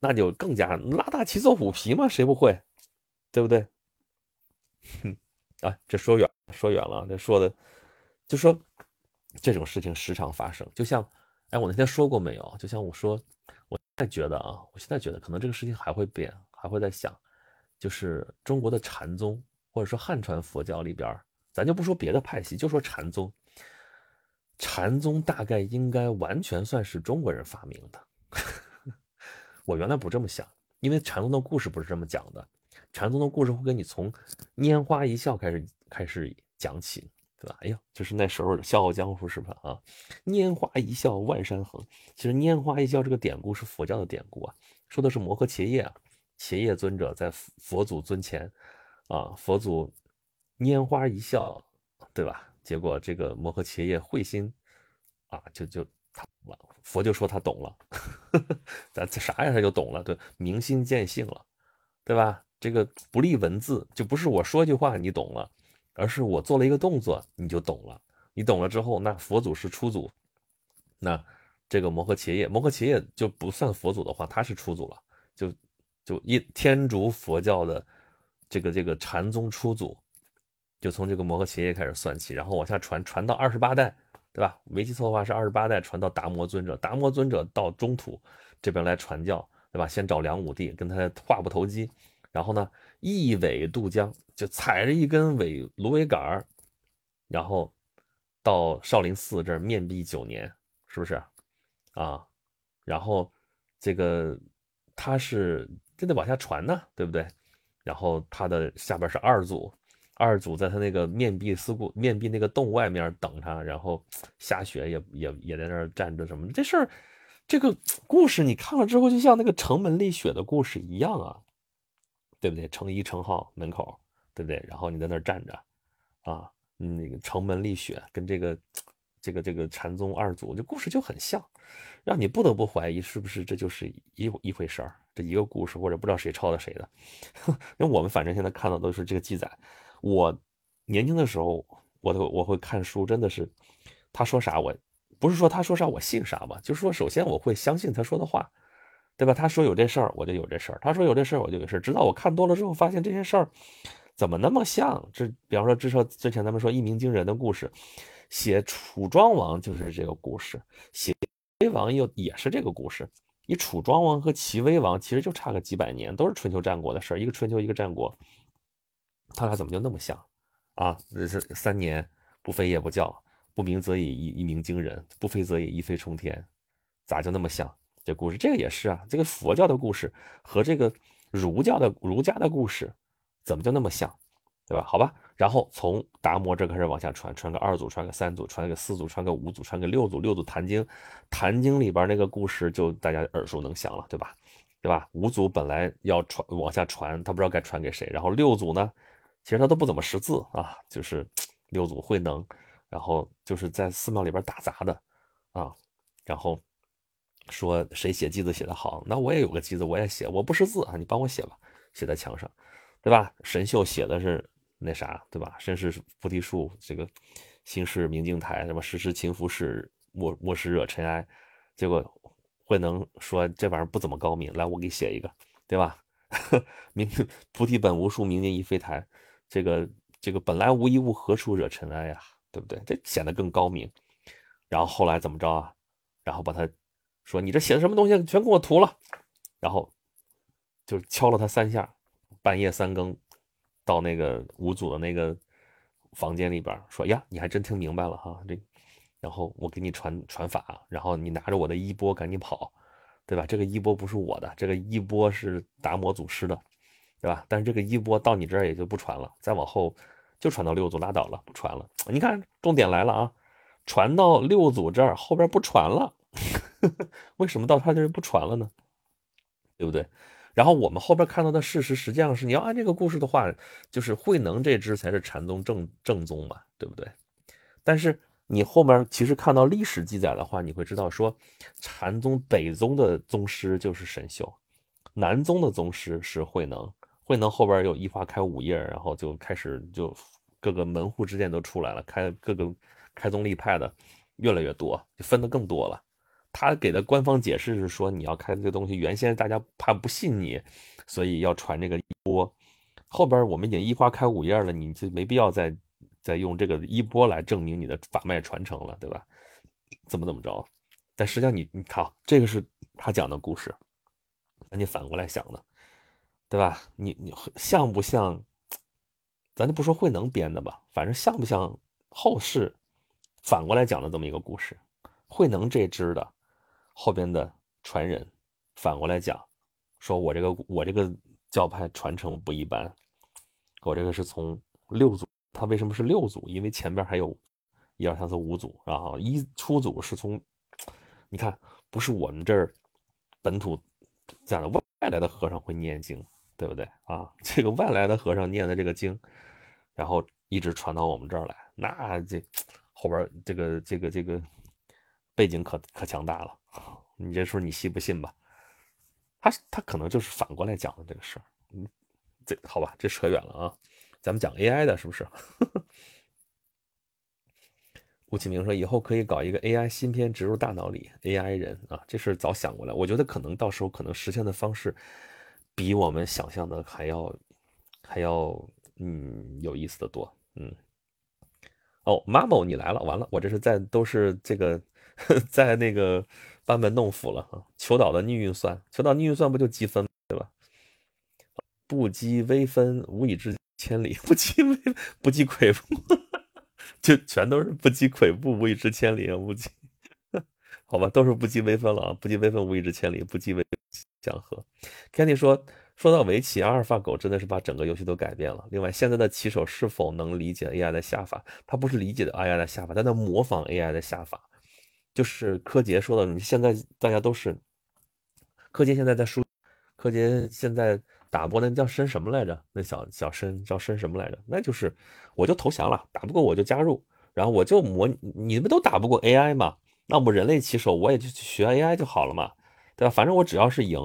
那就更加拉大旗做虎皮嘛，谁不会，对不对？哼，啊，这说远说远了，这说的就说这种事情时常发生，就像哎，我那天说过没有？就像我说，我现在觉得啊，我现在觉得可能这个事情还会变，还会在想，就是中国的禅宗。或者说汉传佛教里边，咱就不说别的派系，就说禅宗。禅宗大概应该完全算是中国人发明的。我原来不这么想，因为禅宗的故事不是这么讲的。禅宗的故事会跟你从拈花一笑开始开始讲起，对吧？哎呀，就是那时候《笑傲江湖》是吧？啊，拈花一笑万山横。其实拈花一笑这个典故是佛教的典故啊，说的是摩诃伽叶啊，伽叶尊者在佛祖尊前。啊，佛祖拈花一笑，对吧？结果这个摩诃伽叶会心，啊，就就他佛就说他懂了，咱这啥呀？他就懂了，对，明心见性了，对吧？这个不立文字，就不是我说句话你懂了，而是我做了一个动作你就懂了。你懂了之后，那佛祖是初祖，那这个摩诃伽叶，摩诃伽叶就不算佛祖的话，他是初祖了，就就一天竺佛教的。这个这个禅宗初祖，就从这个摩诃伽叶开始算起，然后往下传，传到二十八代，对吧？没记错的话是二十八代，传到达摩尊者，达摩尊者到中土这边来传教，对吧？先找梁武帝跟他话不投机，然后呢一苇渡江，就踩着一根苇芦苇杆儿，然后到少林寺这儿面壁九年，是不是？啊，然后这个他是这得往下传呢，对不对？然后他的下边是二祖，二祖在他那个面壁思过面壁那个洞外面等他，然后下雪也也也在那儿站着什么这事儿，这个故事你看了之后，就像那个城门立雪的故事一样啊，对不对？成一成号门口，对不对？然后你在那儿站着，啊，那个城门立雪跟这个这个这个禅宗二祖这故事就很像，让你不得不怀疑是不是这就是一一回事儿。这一个故事，或者不知道谁抄的谁的，因为我们反正现在看到都是这个记载。我年轻的时候，我都我会看书，真的是他说啥，我不是说他说啥我信啥吧，就是说首先我会相信他说的话，对吧？他说有这事儿，我就有这事儿；他说有这事儿，我就有事儿。直到我看多了之后，发现这些事儿怎么那么像？这比方说，至少之前咱们说一鸣惊人的故事，写楚庄王就是这个故事，写威王又也是这个故事。你楚庄王和齐威王其实就差个几百年，都是春秋战国的事儿，一个春秋一个战国，他俩怎么就那么像啊？这是三年不飞也不叫，不鸣则已，一一鸣惊人；不飞则已，一飞冲天，咋就那么像？这故事这个也是啊，这个佛教的故事和这个儒教的儒家的故事怎么就那么像？对吧？好吧，然后从达摩这开始往下传，传个二祖，传个三祖，传个四祖，传个五祖，传个六祖，六祖坛经，坛经里边那个故事就大家耳熟能详了，对吧？对吧？五祖本来要传往下传，他不知道该传给谁，然后六祖呢，其实他都不怎么识字啊，就是六祖慧能，然后就是在寺庙里边打杂的啊，然后说谁写记子写得好，那我也有个记子，我也写，我不识字啊，你帮我写吧，写在墙上，对吧？神秀写的是。那啥，对吧？身是菩提树，这个心是明镜台，什么时时勤拂拭，莫莫使惹尘埃。结果慧能说这玩意儿不怎么高明，来我给写一个，对吧？明菩提本无树，明镜亦非台。这个这个本来无一物，何处惹尘埃呀？对不对？这显得更高明。然后后来怎么着啊？然后把它说你这写的什么东西，全给我涂了。然后就敲了他三下，半夜三更。到那个五组的那个房间里边，说呀，你还真听明白了哈，这，然后我给你传传法，然后你拿着我的衣钵赶紧跑，对吧？这个衣钵不是我的，这个衣钵是达摩祖师的，对吧？但是这个衣钵到你这儿也就不传了，再往后就传到六祖拉倒了，不传了。你看，重点来了啊，传到六祖这儿后边不传了，为什么到他这儿不传了呢？对不对？然后我们后边看到的事实，实际上是你要按这个故事的话，就是慧能这支才是禅宗正正宗嘛，对不对？但是你后面其实看到历史记载的话，你会知道说，禅宗北宗的宗师就是神秀，南宗的宗师是慧能。慧能后边又一花开五叶，然后就开始就各个门户之见都出来了，开各个开宗立派的越来越多，就分的更多了。他给的官方解释是说，你要开这个东西，原先大家怕不信你，所以要传这个衣钵。后边我们已经一花开五叶了，你就没必要再再用这个衣钵来证明你的法脉传承了，对吧？怎么怎么着？但实际上你你看，这个是他讲的故事，那你反过来想的，对吧？你你像不像？咱就不说慧能编的吧，反正像不像后世反过来讲的这么一个故事？慧能这支的。后边的传人反过来讲，说我这个我这个教派传承不一般，我这个是从六祖，他为什么是六祖？因为前边还有一二三四五祖，然后一初祖是从，你看不是我们这儿本土这样的外来的和尚会念经，对不对啊？这个外来的和尚念的这个经，然后一直传到我们这儿来，那这后边这个这个这个背景可可强大了。你这说你信不信吧？他他可能就是反过来讲的这个事儿。嗯，这好吧，这扯远了啊。咱们讲 AI 的，是不是？吴启明说以后可以搞一个 AI 芯片植入大脑里，AI 人啊，这事早想过来。我觉得可能到时候可能实现的方式比我们想象的还要还要嗯有意思的多。嗯。哦，马某你来了，完了，我这是在都是这个 在那个。班门弄斧了啊！求导的逆运算，求导逆运算不就积分对吧？不积微分，无以至千里；不积微，不积跬步，就全都是不积跬步，无以至千里啊！不积，好吧，都是不积微分了啊，不积微分无以至千里，不积微讲和。Kenny 说，说到围棋，阿尔法狗真的是把整个游戏都改变了。另外，现在的棋手是否能理解 AI 的下法？他不是理解的 AI 的下法，他在模仿 AI 的下法。就是柯洁说的，你现在大家都是柯洁现在在输，柯洁现在打不过那叫申什么来着？那小小申叫申什么来着？那就是我就投降了，打不过我就加入，然后我就模你们都打不过 AI 嘛？那我们人类棋手我也就去学 AI 就好了嘛，对吧？反正我只要是赢，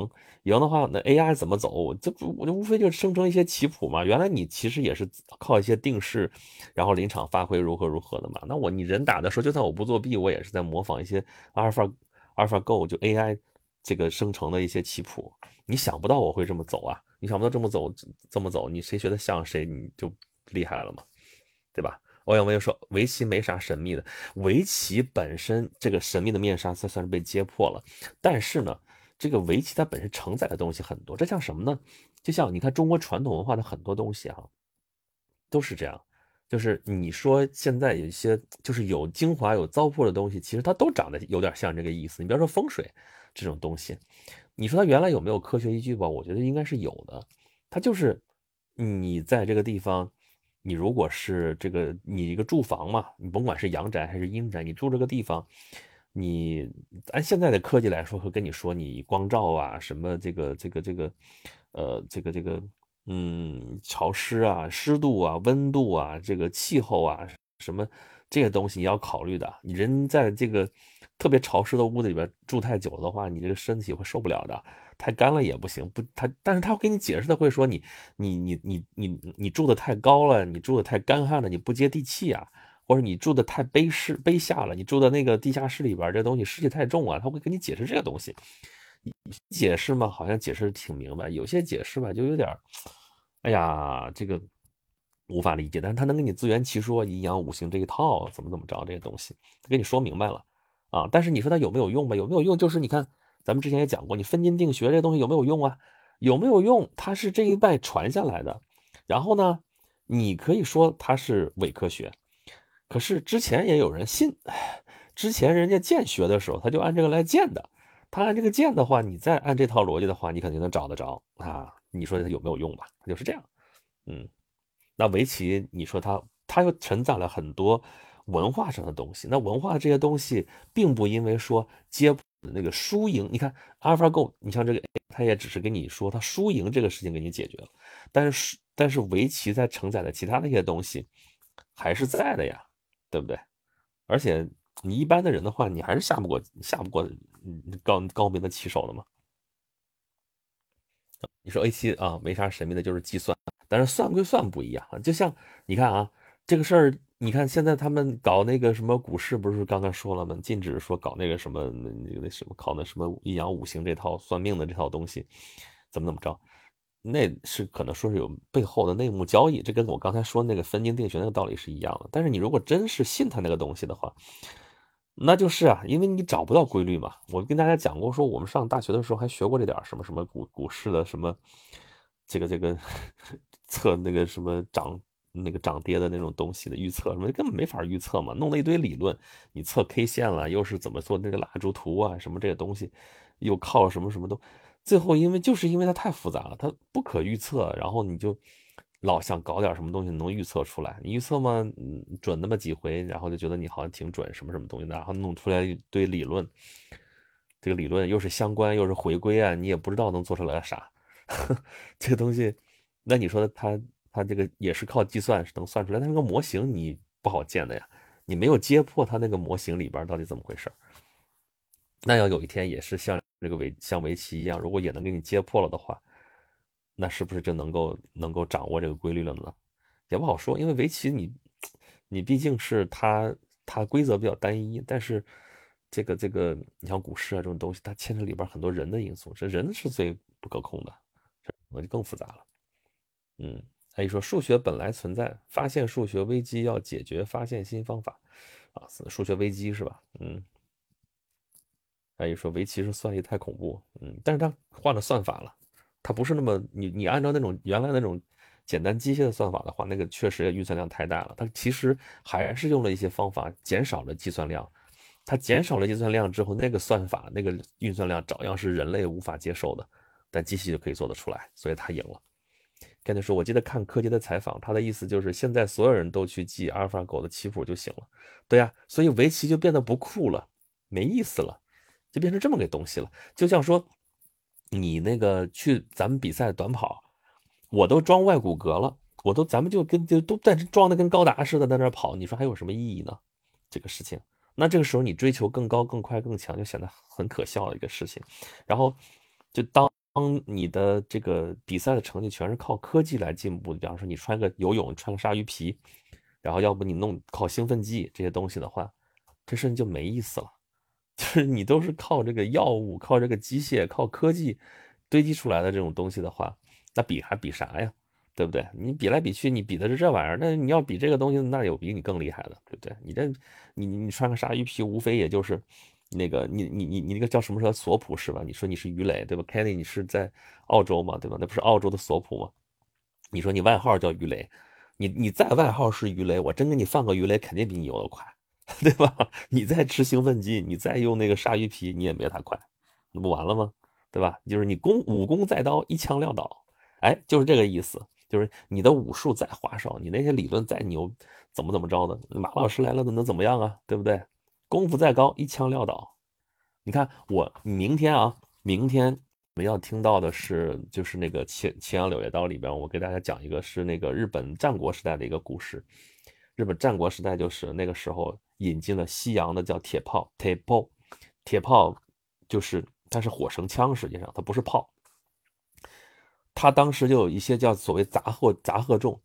赢的话，那 AI 怎么走？我就我就无非就生成一些棋谱嘛。原来你其实也是靠一些定式，然后临场发挥如何如何的嘛。那我你人打的时候，就算我不作弊，我也是在模仿一些阿尔法阿尔法 Go 就 AI 这个生成的一些棋谱。你想不到我会这么走啊？你想不到这么走这么走，你谁学的像谁，你就厉害了嘛，对吧？欧阳威说：“围棋没啥神秘的，围棋本身这个神秘的面纱算算是被揭破了。但是呢，这个围棋它本身承载的东西很多，这像什么呢？就像你看中国传统文化的很多东西啊，都是这样。就是你说现在有一些就是有精华有糟粕的东西，其实它都长得有点像这个意思。你比方说风水这种东西，你说它原来有没有科学依据吧？我觉得应该是有的。它就是你在这个地方。”你如果是这个，你一个住房嘛，你甭管是阳宅还是阴宅，你住这个地方，你按现在的科技来说，会跟你说你光照啊，什么这个这个这个，呃，这个这个，嗯，潮湿啊，湿度啊，温度啊，这个气候啊，什么这些东西你要考虑的。你人在这个特别潮湿的屋子里边住太久的话，你这个身体会受不了的。太干了也不行，不，他，但是他会给你解释的，会说你，你，你，你，你，你住的太高了，你住的太干旱了，你不接地气啊，或者你住的太卑湿卑下了，你住的那个地下室里边这东西湿气太重啊，他会给你解释这个东西。解释嘛，好像解释挺明白，有些解释吧，就有点，哎呀，这个无法理解，但是他能给你自圆其说，阴阳五行这一套怎么怎么着这些东西，他给你说明白了啊。但是你说它有没有用吧？有没有用？就是你看。咱们之前也讲过，你分金定穴这东西有没有用啊？有没有用？它是这一代传下来的。然后呢，你可以说它是伪科学，可是之前也有人信。之前人家建学的时候，他就按这个来建的。他按这个建的话，你再按这套逻辑的话，你肯定能找得着啊。你说它有没有用吧？就是这样。嗯，那围棋，你说它，它又承载了很多文化上的东西。那文化这些东西，并不因为说接。那个输赢，你看 AlphaGo，你像这个，它也只是跟你说它输赢这个事情给你解决了，但是但是围棋在承载的其他那些东西还是在的呀，对不对？而且你一般的人的话，你还是下不过下不过高高明的棋手的嘛。你说 A 七啊，没啥神秘的，就是计算，但是算归算不一样，就像你看啊，这个事儿。你看，现在他们搞那个什么股市，不是刚刚说了吗？禁止说搞那个什么那个那什么考那什么阴阳五行这套算命的这套东西，怎么怎么着？那是可能说是有背后的内幕交易，这跟我刚才说那个分金定穴那个道理是一样的。但是你如果真是信他那个东西的话，那就是啊，因为你找不到规律嘛。我跟大家讲过，说我们上大学的时候还学过这点什么什么股股市的什么这个这个 测那个什么涨。那个涨跌的那种东西的预测什么根本没法预测嘛，弄了一堆理论，你测 K 线了，又是怎么做那个蜡烛图啊，什么这个东西，又靠什么什么都，最后因为就是因为它太复杂了，它不可预测，然后你就老想搞点什么东西能预测出来，你预测嘛，准那么几回，然后就觉得你好像挺准什么什么东西的，然后弄出来一堆理论，这个理论又是相关又是回归啊，你也不知道能做出来啥，这个东西，那你说它？它这个也是靠计算是能算出来，但是个模型你不好建的呀，你没有揭破它那个模型里边到底怎么回事那要有一天也是像这个围像围棋一样，如果也能给你揭破了的话，那是不是就能够能够掌握这个规律了呢？也不好说，因为围棋你你毕竟是它它规则比较单一，但是这个这个你像股市啊这种东西，它牵扯里边很多人的因素，这人是最不可控的，那就更复杂了，嗯。他一说数学本来存在，发现数学危机要解决，发现新方法，啊，数学危机是吧？嗯。他一说围棋是算力太恐怖，嗯，但是他换了算法了，他不是那么你你按照那种原来那种简单机械的算法的话，那个确实运算量太大了。他其实还是用了一些方法减少了计算量，它减少了计算量之后，那个算法那个运算量照样是人类无法接受的，但机器就可以做得出来，所以它赢了。跟他说，我记得看柯洁的采访，他的意思就是现在所有人都去记阿尔法狗的棋谱就行了。对呀，所以围棋就变得不酷了，没意思了，就变成这么个东西了。就像说你那个去咱们比赛短跑，我都装外骨骼了，我都咱们就跟就都在装的跟高达似的在那跑，你说还有什么意义呢？这个事情，那这个时候你追求更高、更快、更强，就显得很可笑的一个事情。然后就当。当你的这个比赛的成绩全是靠科技来进步的，比方说你穿个游泳穿个鲨鱼皮，然后要不你弄靠兴奋剂这些东西的话，这事情就没意思了。就是你都是靠这个药物、靠这个机械、靠科技堆积出来的这种东西的话，那比还比啥呀？对不对？你比来比去，你比的是这玩意儿，那你要比这个东西，那有比你更厉害的，对不对？你这你你穿个鲨鱼皮，无非也就是。那个你你你你那个叫什么说索普是吧？你说你是鱼雷对吧？Kenny 你是在澳洲嘛对吧？那不是澳洲的索普吗？你说你外号叫鱼雷，你你再外号是鱼雷，我真给你放个鱼雷，肯定比你游得快，对吧？你再吃兴奋剂，你再用那个鲨鱼皮，你也没他快，那不完了吗？对吧？就是你功武功再刀，一枪撂倒，哎，就是这个意思，就是你的武术再花哨，你那些理论再牛，怎么怎么着的，马老师来了能怎么样啊？对不对？功夫再高，一枪撂倒。你看我明天啊，明天我们要听到的是，就是那个《秦秦阳柳叶刀》里边，我给大家讲一个是那个日本战国时代的一个故事。日本战国时代就是那个时候引进了西洋的叫铁炮，铁炮，铁炮就是它是火绳枪，实际上它不是炮。它当时就有一些叫所谓杂货杂贺众，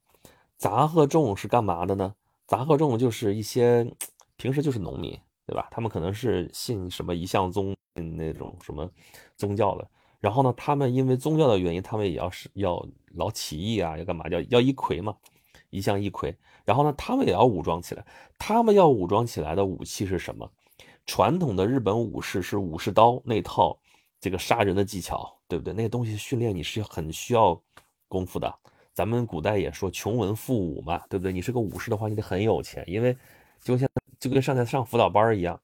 杂贺众是干嘛的呢？杂贺众就是一些平时就是农民。对吧？他们可能是信什么一向宗那种什么宗教的，然后呢，他们因为宗教的原因，他们也要是要老起义啊，要干嘛？要要一揆嘛，一向一揆。然后呢，他们也要武装起来。他们要武装起来的武器是什么？传统的日本武士是武士刀那套这个杀人的技巧，对不对？那些东西训练你是很需要功夫的。咱们古代也说穷文富武嘛，对不对？你是个武士的话，你得很有钱，因为就像。就跟上在上辅导班一样，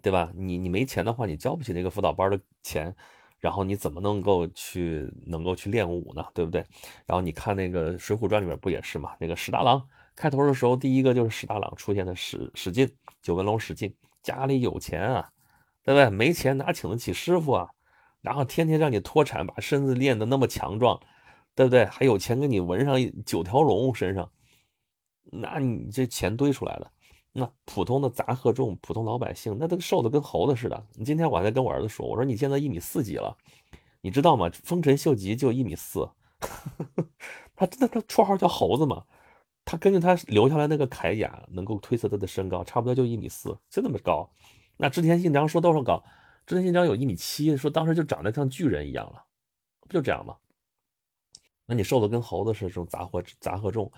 对吧？你你没钱的话，你交不起那个辅导班的钱，然后你怎么能够去能够去练武呢？对不对？然后你看那个《水浒传》里面不也是嘛？那个史大郎开头的时候，第一个就是史大郎出现的史史进，九纹龙史进，家里有钱啊，对不对？没钱哪请得起师傅啊？然后天天让你脱产，把身子练得那么强壮，对不对？还有钱给你纹上九条龙身上，那你这钱堆出来了。那普通的杂合众、普通老百姓，那都瘦的跟猴子似的。你今天我还在跟我儿子说，我说你现在一米四几了，你知道吗？丰臣秀吉就一米四，他真的他绰号叫猴子嘛？他根据他留下来那个铠甲，能够推测他的身高，差不多就一米四，就那么高。那织田信长说多少高？织田信长有一米七，说当时就长得像巨人一样了，不就这样吗？那你瘦的跟猴子似的这种杂货杂贺众。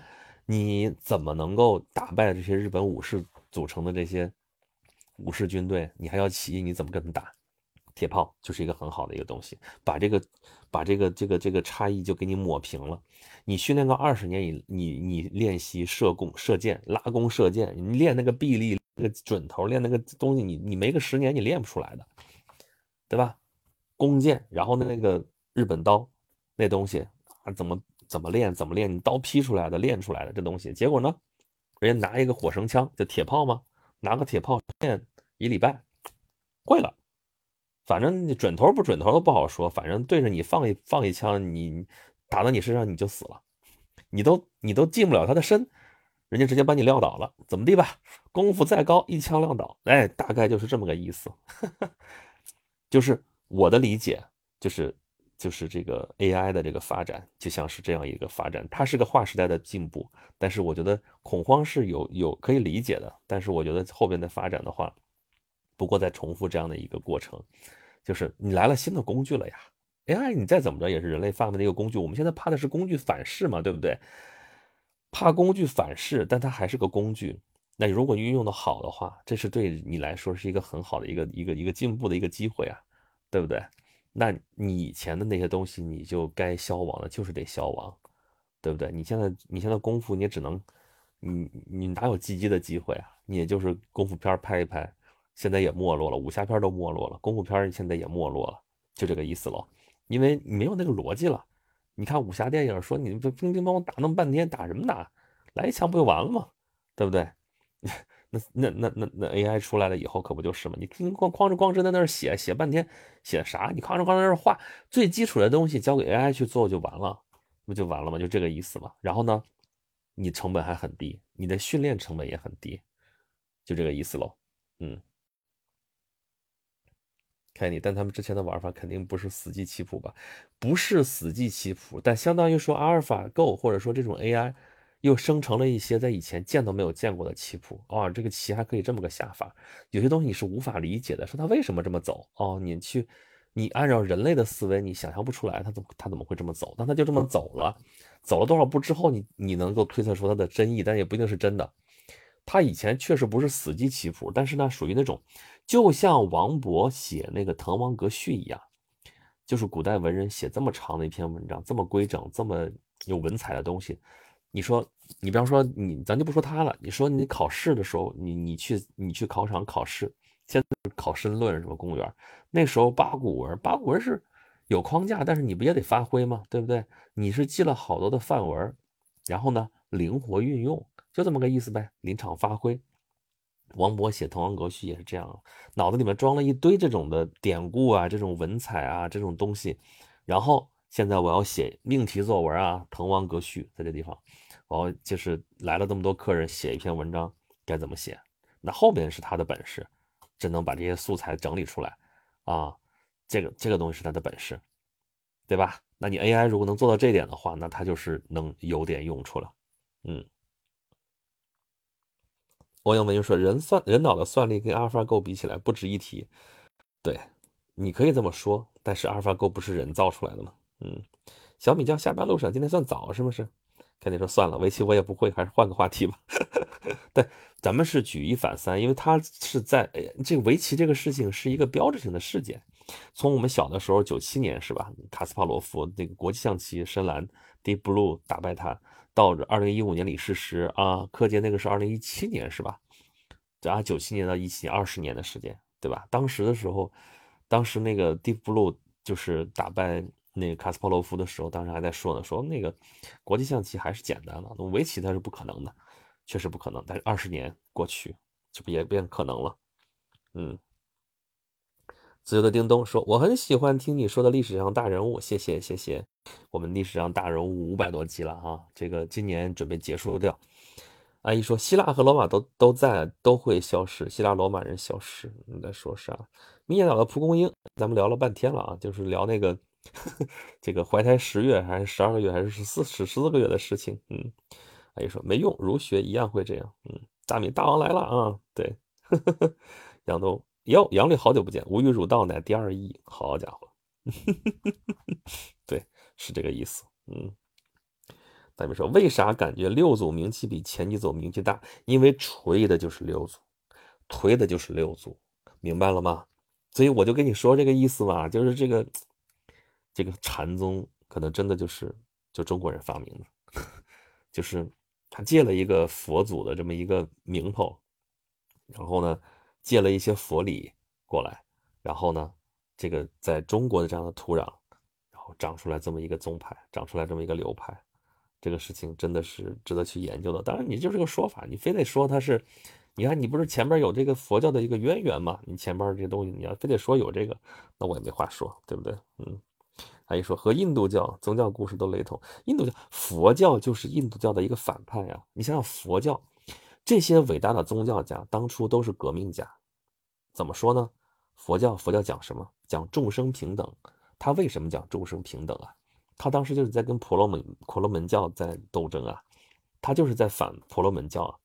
你怎么能够打败这些日本武士组成的这些武士军队？你还要起义，你怎么跟他们打？铁炮就是一个很好的一个东西，把这个把这个这个这个差异就给你抹平了。你训练个二十年，你你你练习射弓、射箭、拉弓射箭，你练那个臂力、那个准头，练那个东西，你你没个十年，你练不出来的，对吧？弓箭，然后那个日本刀，那东西啊，怎么？怎么练？怎么练？你刀劈出来的，练出来的这东西，结果呢？人家拿一个火绳枪，就铁炮吗？拿个铁炮练一礼拜，会了。反正准头不准头都不好说，反正对着你放一放一枪，你打到你身上你就死了，你都你都进不了他的身，人家直接把你撂倒了，怎么地吧？功夫再高，一枪撂倒，哎，大概就是这么个意思。就是我的理解，就是。就是这个 AI 的这个发展，就像是这样一个发展，它是个划时代的进步。但是我觉得恐慌是有有可以理解的。但是我觉得后边的发展的话，不过在重复这样的一个过程，就是你来了新的工具了呀，AI 你再怎么着也是人类发明的一个工具。我们现在怕的是工具反噬嘛，对不对？怕工具反噬，但它还是个工具。那如果运用的好的话，这是对你来说是一个很好的一个一个一个进步的一个机会啊，对不对？那你以前的那些东西，你就该消亡了，就是得消亡，对不对？你现在你现在功夫，你也只能，你你哪有积极的机会啊？你也就是功夫片拍一拍，现在也没落了，武侠片都没落了，功夫片现在也没落了，就这个意思喽。因为你没有那个逻辑了。你看武侠电影，说你乒乒乓乓打那么半天，打什么打？来一枪不就完了吗？对不对？那那那那那 AI 出来了以后，可不就是吗？你光光着光是在那儿写写半天，写啥？你哐着哐在那儿画，最基础的东西交给 AI 去做就完了，不就完了吗？就这个意思嘛。然后呢，你成本还很低，你的训练成本也很低，就这个意思喽。嗯。看你，但他们之前的玩法肯定不是死记棋谱吧？不是死记棋谱，但相当于说阿尔法 Go 或者说这种 AI 又生成了一些在以前见都没有见过的棋谱哦，这个棋还可以这么个下法，有些东西你是无法理解的，说他为什么这么走哦？你去，你按照人类的思维，你想象不出来他怎么他怎么会这么走？但他就这么走了，走了多少步之后，你你能够推测出他的真意，但也不一定是真的。他以前确实不是死记棋谱，但是呢，属于那种。就像王勃写那个《滕王阁序》一样，就是古代文人写这么长的一篇文章，这么规整、这么有文采的东西。你说，你比方说你，咱就不说他了。你说你考试的时候，你你去你去考场考试，现在考申论什么公务员，那时候八股文，八股文是有框架，但是你不也得发挥吗？对不对？你是记了好多的范文，然后呢，灵活运用，就这么个意思呗，临场发挥。王勃写《滕王阁序》也是这样，脑子里面装了一堆这种的典故啊，这种文采啊，这种东西。然后现在我要写命题作文啊，《滕王阁序》在这地方，我就是来了这么多客人，写一篇文章该怎么写？那后边是他的本事，真能把这些素材整理出来啊，这个这个东西是他的本事，对吧？那你 AI 如果能做到这点的话，那他就是能有点用处了，嗯。王阳文就说：“人算人脑的算力跟阿尔法 Go 比起来不值一提。”对，你可以这么说，但是阿尔法 Go 不是人造出来的吗？嗯，小米酱下班路上，今天算早是不是？肯定说算了，围棋我也不会，还是换个话题吧。对，咱们是举一反三，因为他是在这个围棋这个事情是一个标志性的事件。从我们小的时候，九七年是吧？卡斯帕罗夫那个国际象棋深蓝 Deep Blue 打败他。到二零一五年李世石啊，柯洁那个是二零一七年是吧？啊，九七年到一七年二十年的时间，对吧？当时的时候，当时那个 Deep Blue 就是打败那个卡斯帕罗夫的时候，当时还在说呢，说那个国际象棋还是简单了，围棋它是不可能的，确实不可能。但是二十年过去，这不也变可能了？嗯。自由的叮咚说：“我很喜欢听你说的历史上大人物，谢谢谢谢。我们历史上大人物五百多集了哈，这个今年准备结束掉。”阿姨说：“希腊和罗马都都在，都会消失。希腊罗马人消失，你在说啥？”明年岛的蒲公英，咱们聊了半天了啊，就是聊那个 这个怀胎十月还是十二个月还是十四十十四个月的事情。嗯，阿姨说没用，儒学一样会这样。嗯，大米大王来了啊，对，呵 呵杨东。哟，杨丽好久不见，无语汝道乃第二义。好家伙，对，是这个意思。嗯，大家说为啥感觉六组名气比前几组名气大？因为锤的就是六组，推的就是六组，明白了吗？所以我就跟你说这个意思嘛，就是这个这个禅宗可能真的就是就中国人发明的，就是他借了一个佛祖的这么一个名头，然后呢。借了一些佛理过来，然后呢，这个在中国的这样的土壤，然后长出来这么一个宗派，长出来这么一个流派，这个事情真的是值得去研究的。当然，你就是个说法，你非得说它是，你看你不是前边有这个佛教的一个渊源吗？你前边这些东西，你要非得说有这个，那我也没话说，对不对？嗯，他一说和印度教宗教故事都雷同，印度教、佛教就是印度教的一个反派呀。你想想佛教。这些伟大的宗教家当初都是革命家，怎么说呢？佛教佛教讲什么？讲众生平等。他为什么讲众生平等啊？他当时就是在跟婆罗门婆罗门教在斗争啊，他就是在反婆罗门教啊。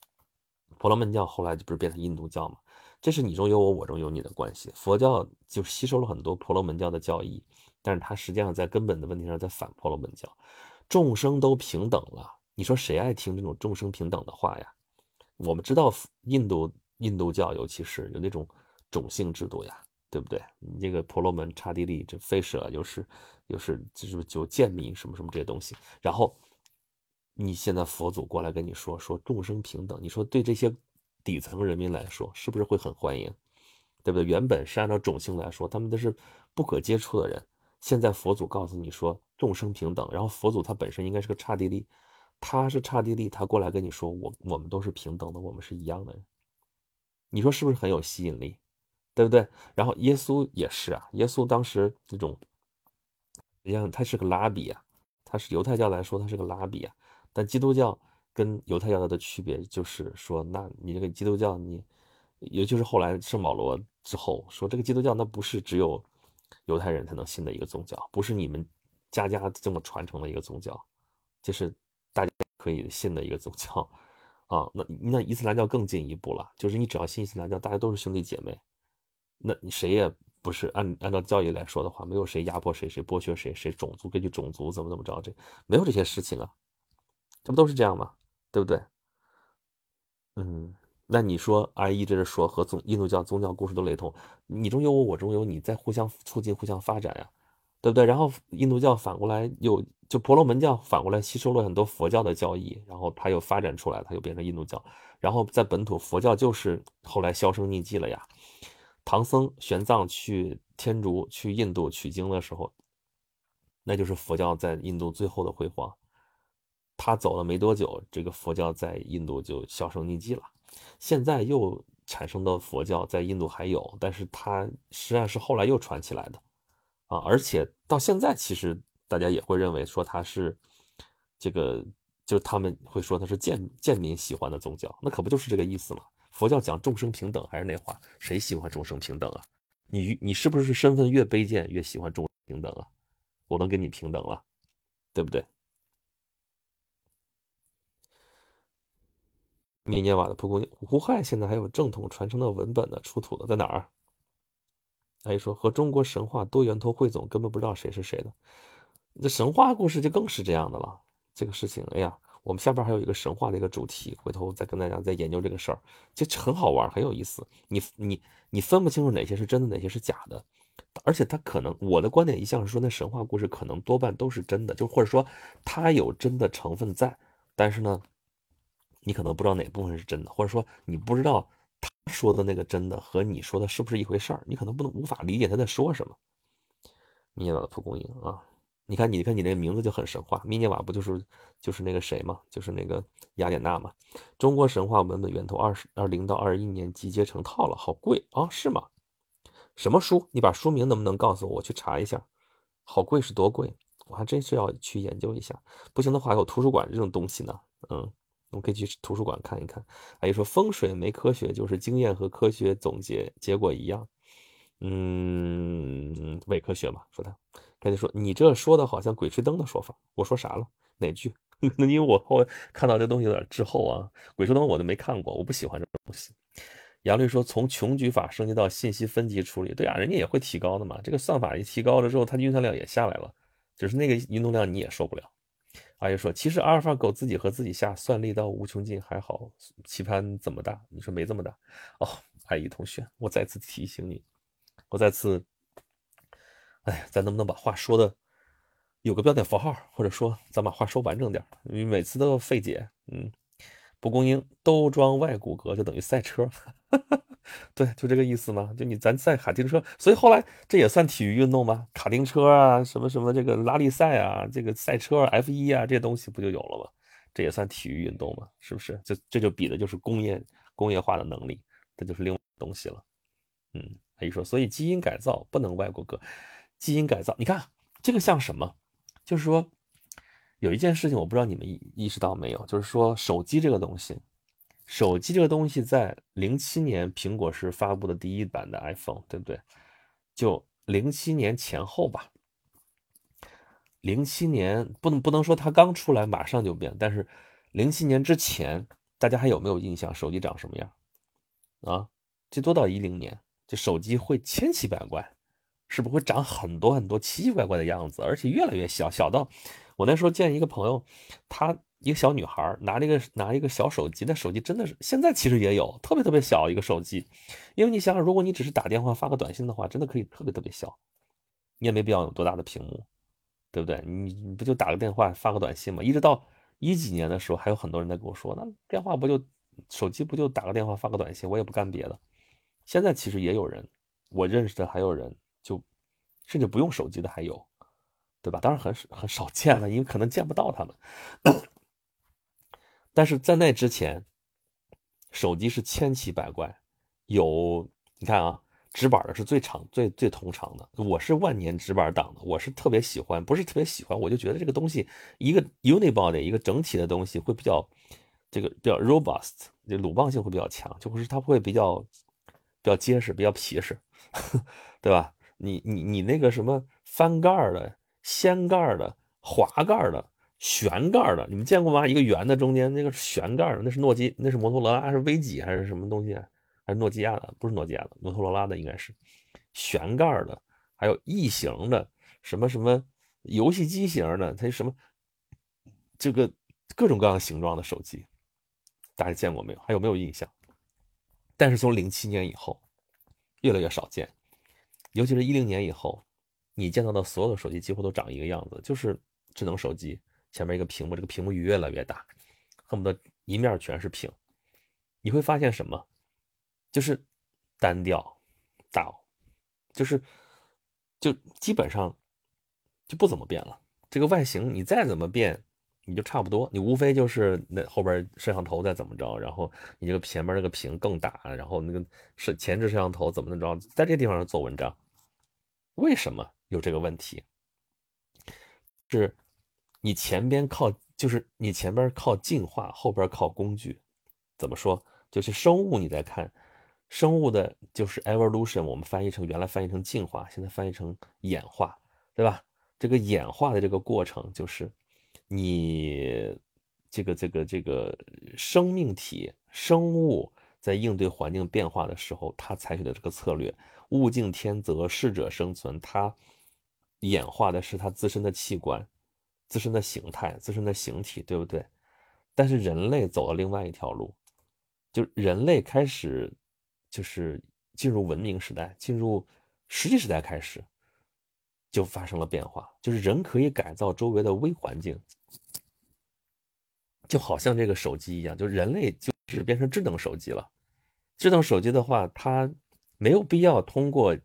婆罗门教后来就不是变成印度教嘛？这是你中有我，我中有你的关系。佛教就吸收了很多婆罗门教的教义，但是他实际上在根本的问题上在反婆罗门教。众生都平等了，你说谁爱听这种众生平等的话呀？我们知道印度印度教，尤其是有那种种姓制度呀，对不对？你这个婆罗门、刹帝利、这吠舍，又是又是就是就贱民什么什么这些东西。然后你现在佛祖过来跟你说说众生平等，你说对这些底层人民来说，是不是会很欢迎？对不对？原本是按照种姓来说，他们都是不可接触的人。现在佛祖告诉你说众生平等，然后佛祖他本身应该是个刹帝利，他是刹帝利，他过来跟你说我我们都是平等的，我们是一样的人。你说是不是很有吸引力？对不对？然后耶稣也是啊，耶稣当时这种，实际上他是个拉比啊，他是犹太教来说他是个拉比啊，但基督教跟犹太教的区别就是说，那你这个基督教你。也就是后来圣保罗之后说，这个基督教那不是只有犹太人才能信的一个宗教，不是你们家家这么传承的一个宗教，这是大家可以信的一个宗教啊。那那伊斯兰教更进一步了，就是你只要信伊斯兰教，大家都是兄弟姐妹，那你谁也不是按按照教义来说的话，没有谁压迫谁，谁剥削谁，谁种族根据种族怎么怎么着，这没有这些事情啊，这不都是这样吗？对不对？嗯。那你说，I 一直说和宗印度教宗教故事都雷同，你中有我，我中有你，在互相促进、互相发展呀，对不对？然后印度教反过来又就婆罗门教反过来吸收了很多佛教的教义，然后它又发展出来，它又变成印度教。然后在本土佛教就是后来销声匿迹了呀。唐僧玄奘去天竺、去印度取经的时候，那就是佛教在印度最后的辉煌。他走了没多久，这个佛教在印度就销声匿迹了。现在又产生的佛教在印度还有，但是它实际上是后来又传起来的啊！而且到现在，其实大家也会认为说它是这个，就他们会说它是贱贱民喜欢的宗教，那可不就是这个意思吗？佛教讲众生平等，还是那话，谁喜欢众生平等啊？你你是不是身份越卑贱越喜欢众生平等啊？我能跟你平等了，对不对？密涅瓦的蒲公英，胡亥现在还有正统传承的文本呢，出土的在哪儿？阿姨说和中国神话多源头汇总，根本不知道谁是谁的。这神话故事就更是这样的了。这个事情，哎呀，我们下边还有一个神话的一个主题，回头再跟大家再研究这个事儿，就很好玩，很有意思。你你你分不清楚哪些是真的，哪些是假的，而且他可能我的观点一向是说，那神话故事可能多半都是真的，就或者说它有真的成分在，但是呢。你可能不知道哪部分是真的，或者说你不知道他说的那个真的和你说的是不是一回事儿，你可能不能无法理解他在说什么。密涅瓦的蒲公英啊，你看，你看，你那名字就很神话。密涅瓦不就是就是那个谁嘛，就是那个雅典娜嘛。中国神话文本源头二十二零到二一年集结成套了，好贵啊，是吗？什么书？你把书名能不能告诉我？我去查一下。好贵是多贵？我还真是要去研究一下。不行的话，有图书馆这种东西呢，嗯。我们可以去图书馆看一看。阿姨说风水没科学，就是经验和科学总结结果一样。嗯，伪科学嘛，说他。他就说，你这说的好像鬼吹灯的说法。我说啥了？哪句？因为我后看到这东西有点滞后啊。鬼吹灯我都没看过，我不喜欢这种东西。杨律说，从穷举法升级到信息分级处理，对啊，人家也会提高的嘛。这个算法一提高了之后，它的运算量也下来了，就是那个运动量你也受不了。阿姨说：“其实阿尔法狗自己和自己下算力到无穷尽还好，棋盘怎么大？你说没这么大哦。”阿姨同学，我再次提醒你，我再次，哎，咱能不能把话说的有个标点符号，或者说咱把话说完整点？你每次都费解。嗯，蒲公英都装外骨骼就等于赛车。对，就这个意思嘛。就你咱赛卡丁车，所以后来这也算体育运动吗？卡丁车啊，什么什么这个拉力赛啊，这个赛车 F 一啊，这些东西不就有了吗？这也算体育运动吗？是不是？这这就比的就是工业工业化的能力，这就是另外东西了。嗯，他一说，所以基因改造不能外骨骼，基因改造，你看这个像什么？就是说有一件事情，我不知道你们意意识到没有，就是说手机这个东西。手机这个东西，在零七年苹果是发布的第一版的 iPhone，对不对？就零七年前后吧。零七年不能不能说它刚出来马上就变，但是零七年之前，大家还有没有印象？手机长什么样？啊，最多到一零年，这手机会千奇百怪，是不是会长很多很多奇奇怪怪的样子，而且越来越小，小到我那时候见一个朋友，他。一个小女孩拿了一个拿一个小手机，那手机真的是现在其实也有特别特别小一个手机，因为你想想，如果你只是打电话发个短信的话，真的可以特别特别小，你也没必要有多大的屏幕，对不对？你你不就打个电话发个短信吗？一直到一几年的时候，还有很多人在跟我说，那电话不就手机不就打个电话发个短信，我也不干别的。现在其实也有人我认识的还有人就甚至不用手机的还有，对吧？当然很很少见了，因为可能见不到他们。但是在那之前，手机是千奇百怪，有你看啊。直板的是最长、最最通常的。我是万年直板党的，我是特别喜欢，不是特别喜欢，我就觉得这个东西一个 unibody 一个整体的东西会比较这个比较 robust，就鲁棒性会比较强，就是它会比较比较结实、比较皮实，对吧？你你你那个什么翻盖的、掀盖的、滑盖的、旋盖的，你们见过吗？一个圆的中间那个旋盖的，那是诺基，那是摩托罗拉，是 V 几还是什么东西？还是诺基亚的，不是诺基亚的，摩托罗拉的应该是旋盖的，还有异形的，什么什么游戏机型的，它什么这个各种各样形状的手机，大家见过没有？还有没有印象？但是从零七年以后，越来越少见，尤其是一零年以后，你见到的所有的手机几乎都长一个样子，就是智能手机前面一个屏幕，这个屏幕越来越大，恨不得一面全是屏。你会发现什么？就是单调，大，就是就基本上就不怎么变了。这个外形你再怎么变，你就差不多。你无非就是那后边摄像头再怎么着，然后你这个前面那个屏更大，然后那个是前置摄像头怎么着，在这地方做文章。为什么有这个问题？是你前边靠，就是你前边靠进化，后边靠工具。怎么说？就是生物，你再看。生物的就是 evolution，我们翻译成原来翻译成进化，现在翻译成演化，对吧？这个演化的这个过程就是你这个这个这个生命体生物在应对环境变化的时候，它采取的这个策略，物竞天择，适者生存。它演化的是它自身的器官、自身的形态、自身的形体，对不对？但是人类走了另外一条路，就人类开始。就是进入文明时代，进入实际时代开始，就发生了变化。就是人可以改造周围的微环境，就好像这个手机一样，就人类就是变成智能手机了。智能手机的话，它没有必要通过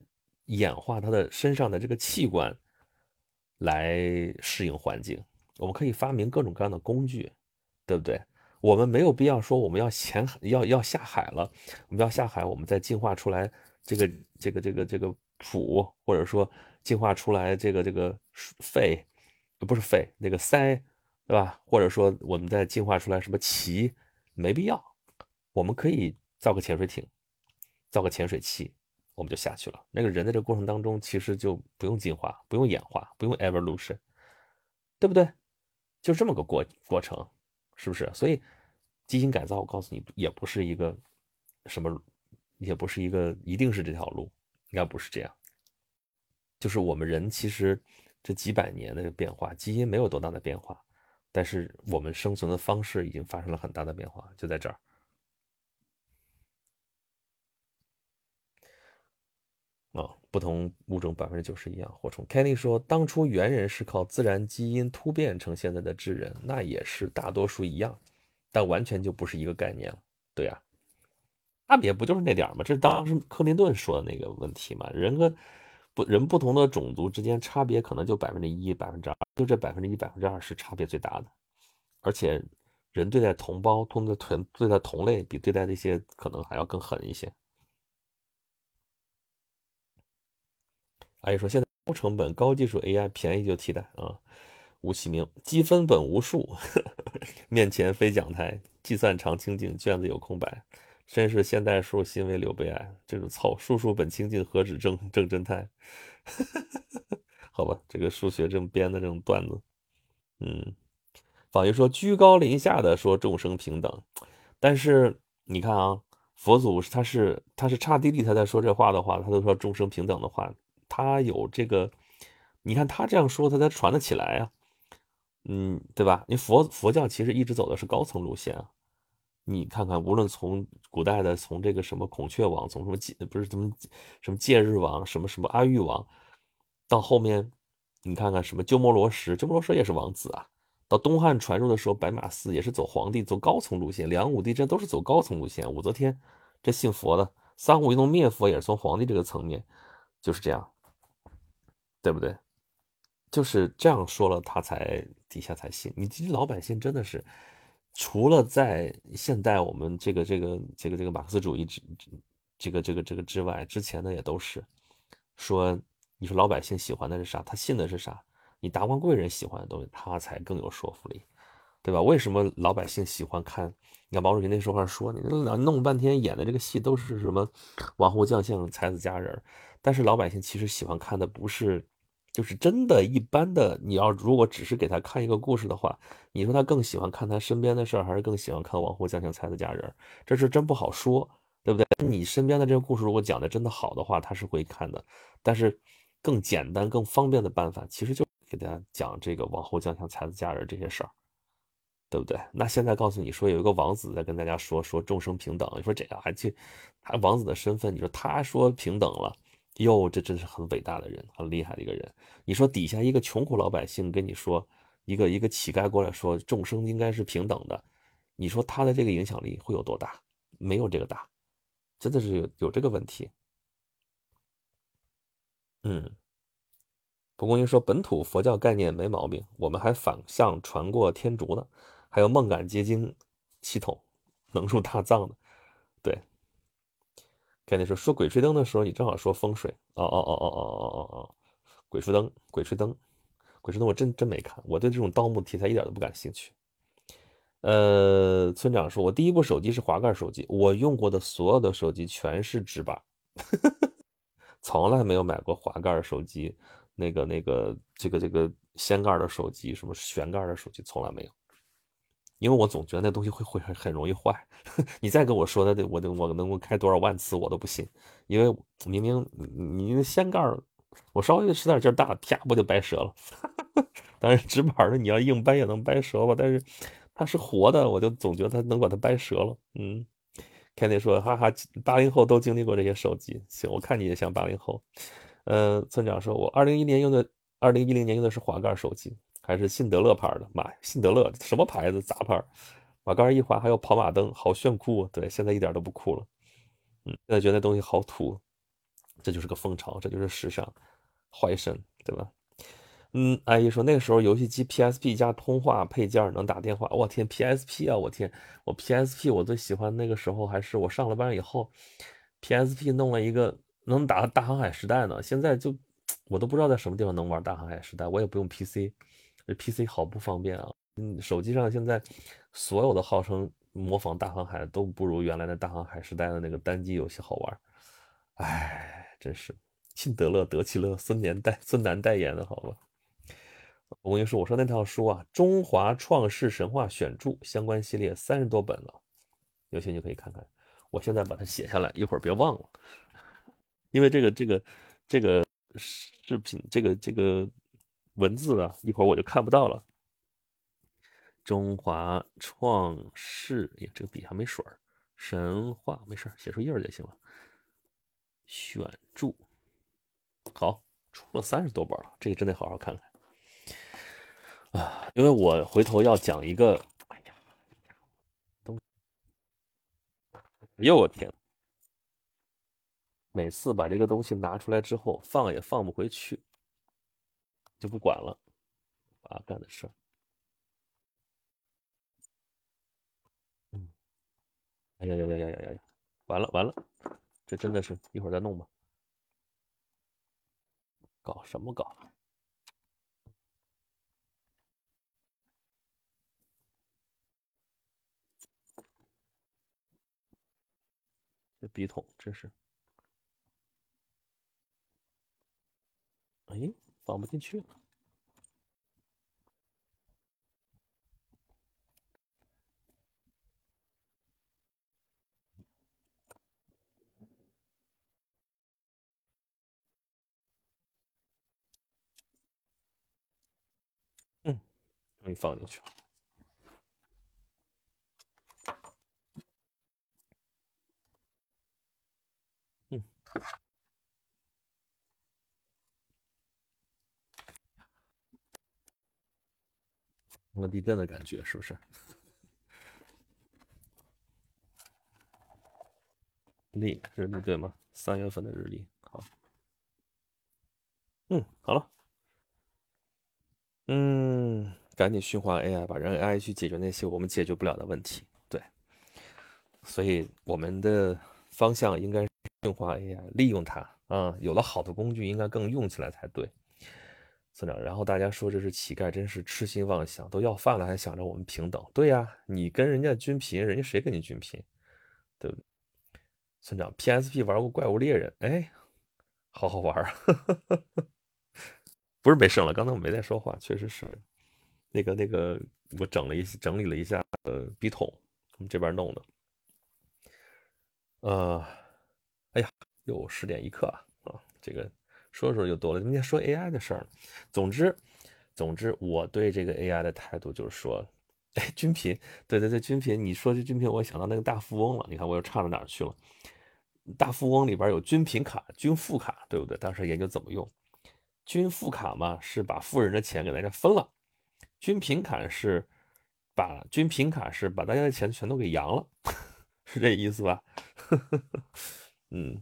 演化它的身上的这个器官来适应环境。我们可以发明各种各样的工具，对不对？我们没有必要说我们要潜要要下海了，我们要下海，我们再进化出来这个这个这个这个蹼，或者说进化出来这个这个肺，不是肺那个鳃，对吧？或者说我们再进化出来什么鳍，没必要，我们可以造个潜水艇，造个潜水器，我们就下去了。那个人在这个过程当中其实就不用进化，不用演化，不用 evolution，对不对？就这么个过过程。是不是？所以，基因改造，我告诉你，也不是一个什么，也不是一个一定是这条路，应该不是这样。就是我们人其实这几百年的变化，基因没有多大的变化，但是我们生存的方式已经发生了很大的变化，就在这儿。啊，不同物种百分之九十一样。火虫 Kenny 说，当初猿人是靠自然基因突变成现在的智人，那也是大多数一样，但完全就不是一个概念了。对呀，差别不就是那点儿吗？这是当时克林顿说的那个问题嘛？人和不人不同的种族之间差别可能就百分之一、百分之二，就这百分之一、百分之二是差别最大的。而且人对待同胞、对待同对待同类，比对待那些可能还要更狠一些。阿姨说：“现在高成本、高技术 AI 便宜就替代啊！”吴启明：“积分本无数，面前非讲台，计算常清净，卷子有空白，真是现代数，心为柳悲哀。这种操，数数本清净，何止正正真态？好吧，这个数学这么编的这种段子，嗯，法医说居高临下的说众生平等，但是你看啊，佛祖他是他是差地利他在说这话的话，他都说众生平等的话。”他有这个，你看他这样说，他才传得起来啊，嗯，对吧？你佛佛教其实一直走的是高层路线啊。你看看，无论从古代的从这个什么孔雀王，从什么戒不是什么什么戒日王，什么什么阿育王，到后面你看看什么鸠摩罗什，鸠摩罗什也是王子啊。到东汉传入的时候，白马寺也是走皇帝走高层路线，梁武帝这都是走高层路线。武则天这信佛的，三武一动灭佛也是从皇帝这个层面。就是这样，对不对？就是这样说了，他才底下才信。你其实老百姓真的是，除了在现代我们这个这个这个这个马克思主义之这个这个这个之外，之前的也都是说，你说老百姓喜欢的是啥？他信的是啥？你达官贵人喜欢的东西，他才更有说服力，对吧？为什么老百姓喜欢看？你看毛主席那时候说，你弄半天演的这个戏都是什么王侯将相、才子佳人，但是老百姓其实喜欢看的不是。就是真的一般的，你要如果只是给他看一个故事的话，你说他更喜欢看他身边的事儿，还是更喜欢看王侯将相才子佳人？这是真不好说，对不对？你身边的这个故事如果讲的真的好的话，他是会看的。但是更简单、更方便的办法，其实就给大家讲这个王侯将相才子佳人这些事儿，对不对？那现在告诉你说有一个王子在跟大家说说众生平等，你说这个还去他王子的身份，你说他说平等了。哟，这真是很伟大的人，很厉害的一个人。你说底下一个穷苦老百姓跟你说，一个一个乞丐过来说众生应该是平等的，你说他的这个影响力会有多大？没有这个大，真的是有有这个问题。嗯，蒲公英说本土佛教概念没毛病，我们还反向传过天竺呢，还有梦感结晶系统能入大藏的，对。跟你说说鬼吹灯的时候，你正好说风水。哦哦哦哦哦哦哦哦，鬼吹灯，鬼吹灯，鬼吹灯，我真真没看。我对这种盗墓题材一点都不感兴趣。呃，村长说，我第一部手机是滑盖手机，我用过的所有的手机全是直板，从来没有买过滑盖手机。那个那个这个这个掀盖的手机，什么旋盖的手机，从来没有。因为我总觉得那东西会会很很容易坏，你再跟我说的，我我能够开多少万次我都不信，因为明明你那掀盖我稍微使点劲大，啪不就掰折了。当然直板的你要硬掰也能掰折吧，但是它是活的，我就总觉得它能把它掰折了。嗯，Kenny 说哈哈，八零后都经历过这些手机，行，我看你也像八零后。嗯，村长说我二零一年用的，二零一零年用的是滑盖手机。还是辛德勒牌的，妈呀，辛德勒什么牌子？杂牌，把杆一滑，还有跑马灯，好炫酷！对，现在一点都不酷了。嗯，现在觉得那东西好土，这就是个风潮，这就是时尚，坏神，对吧？嗯，阿姨说那个时候游戏机 PSP 加通话配件能打电话，我天，PSP 啊，我天，我 PSP 我最喜欢那个时候还是我上了班以后，PSP 弄了一个能打大航海时代呢，现在就 我都不知道在什么地方能玩大航海时代，我也不用 PC。这 PC 好不方便啊！嗯，手机上现在所有的号称模仿大航海都不如原来的大航海时代的那个单机游戏好玩。哎，真是辛德勒、德奇勒、孙年代、孙楠代言的好吧？我跟你说，我说那套书啊，《中华创世神话选著》相关系列三十多本了，有兴趣可以看看。我现在把它写下来，一会儿别忘了，因为这个、这个、这个视频，这个、这个。文字啊，一会儿我就看不到了。中华创世，呀，这个笔还没水儿。神话没事写出印儿就行了。选注，好，出了三十多本了，这个真得好好看看啊！因为我回头要讲一个，哎呀，东，哎呦我天，每次把这个东西拿出来之后，放也放不回去。就不管了，他，干的事儿，嗯，哎呀呀呀呀呀呀，完了完了，这真的是一会儿再弄吧，搞什么搞？这笔筒真是，哎。放不进去了。嗯，终于放进去了。嗯。个地震的感觉是不是？历日历对吗？三月份的日历，好。嗯，好了。嗯，赶紧驯化 AI 吧，让 AI 去解决那些我们解决不了的问题。对，所以我们的方向应该驯化 AI，利用它啊。有了好的工具，应该更用起来才对。村长，然后大家说这是乞丐，真是痴心妄想，都要饭了还想着我们平等。对呀，你跟人家均贫，人家谁跟你均贫？对不对？村长，PSP 玩过怪物猎人，哎，好好玩啊。不是没声了，刚才我没在说话，确实是，那个那个，我整了一整理了一下呃笔筒，我们这边弄的，呃，哎呀，又十点一刻啊，啊，这个说说就多了，今天说 AI 的事儿，总之，总之我对这个 AI 的态度就是说，哎，均贫，对对对，均贫，你说这均贫，我想到那个大富翁了，你看我又差到哪儿去了？大富翁里边有均贫卡、均富卡，对不对？当时研究怎么用。均富卡嘛，是把富人的钱给大家分了；均贫卡是把均贫卡是把大家的钱全都给扬了，是这意思吧？嗯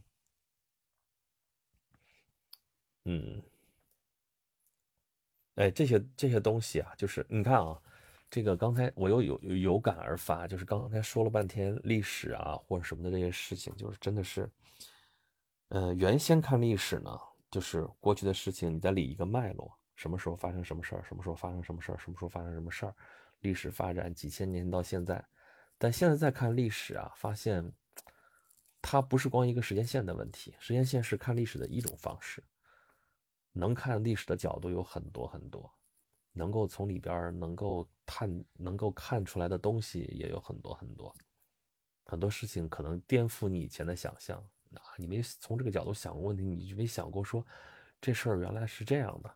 嗯，哎，这些这些东西啊，就是你看啊，这个刚才我又有有感而发，就是刚才说了半天历史啊或者什么的这些事情，就是真的是，呃，原先看历史呢。就是过去的事情，你再理一个脉络，什么时候发生什么事儿，什么时候发生什么事儿，什么时候发生什么事儿，历史发展几千年到现在，但现在再看历史啊，发现它不是光一个时间线的问题，时间线是看历史的一种方式，能看历史的角度有很多很多，能够从里边能够探能够看出来的东西也有很多很多，很多事情可能颠覆你以前的想象。啊，你没从这个角度想过问题，你就没想过说这事儿原来是这样的。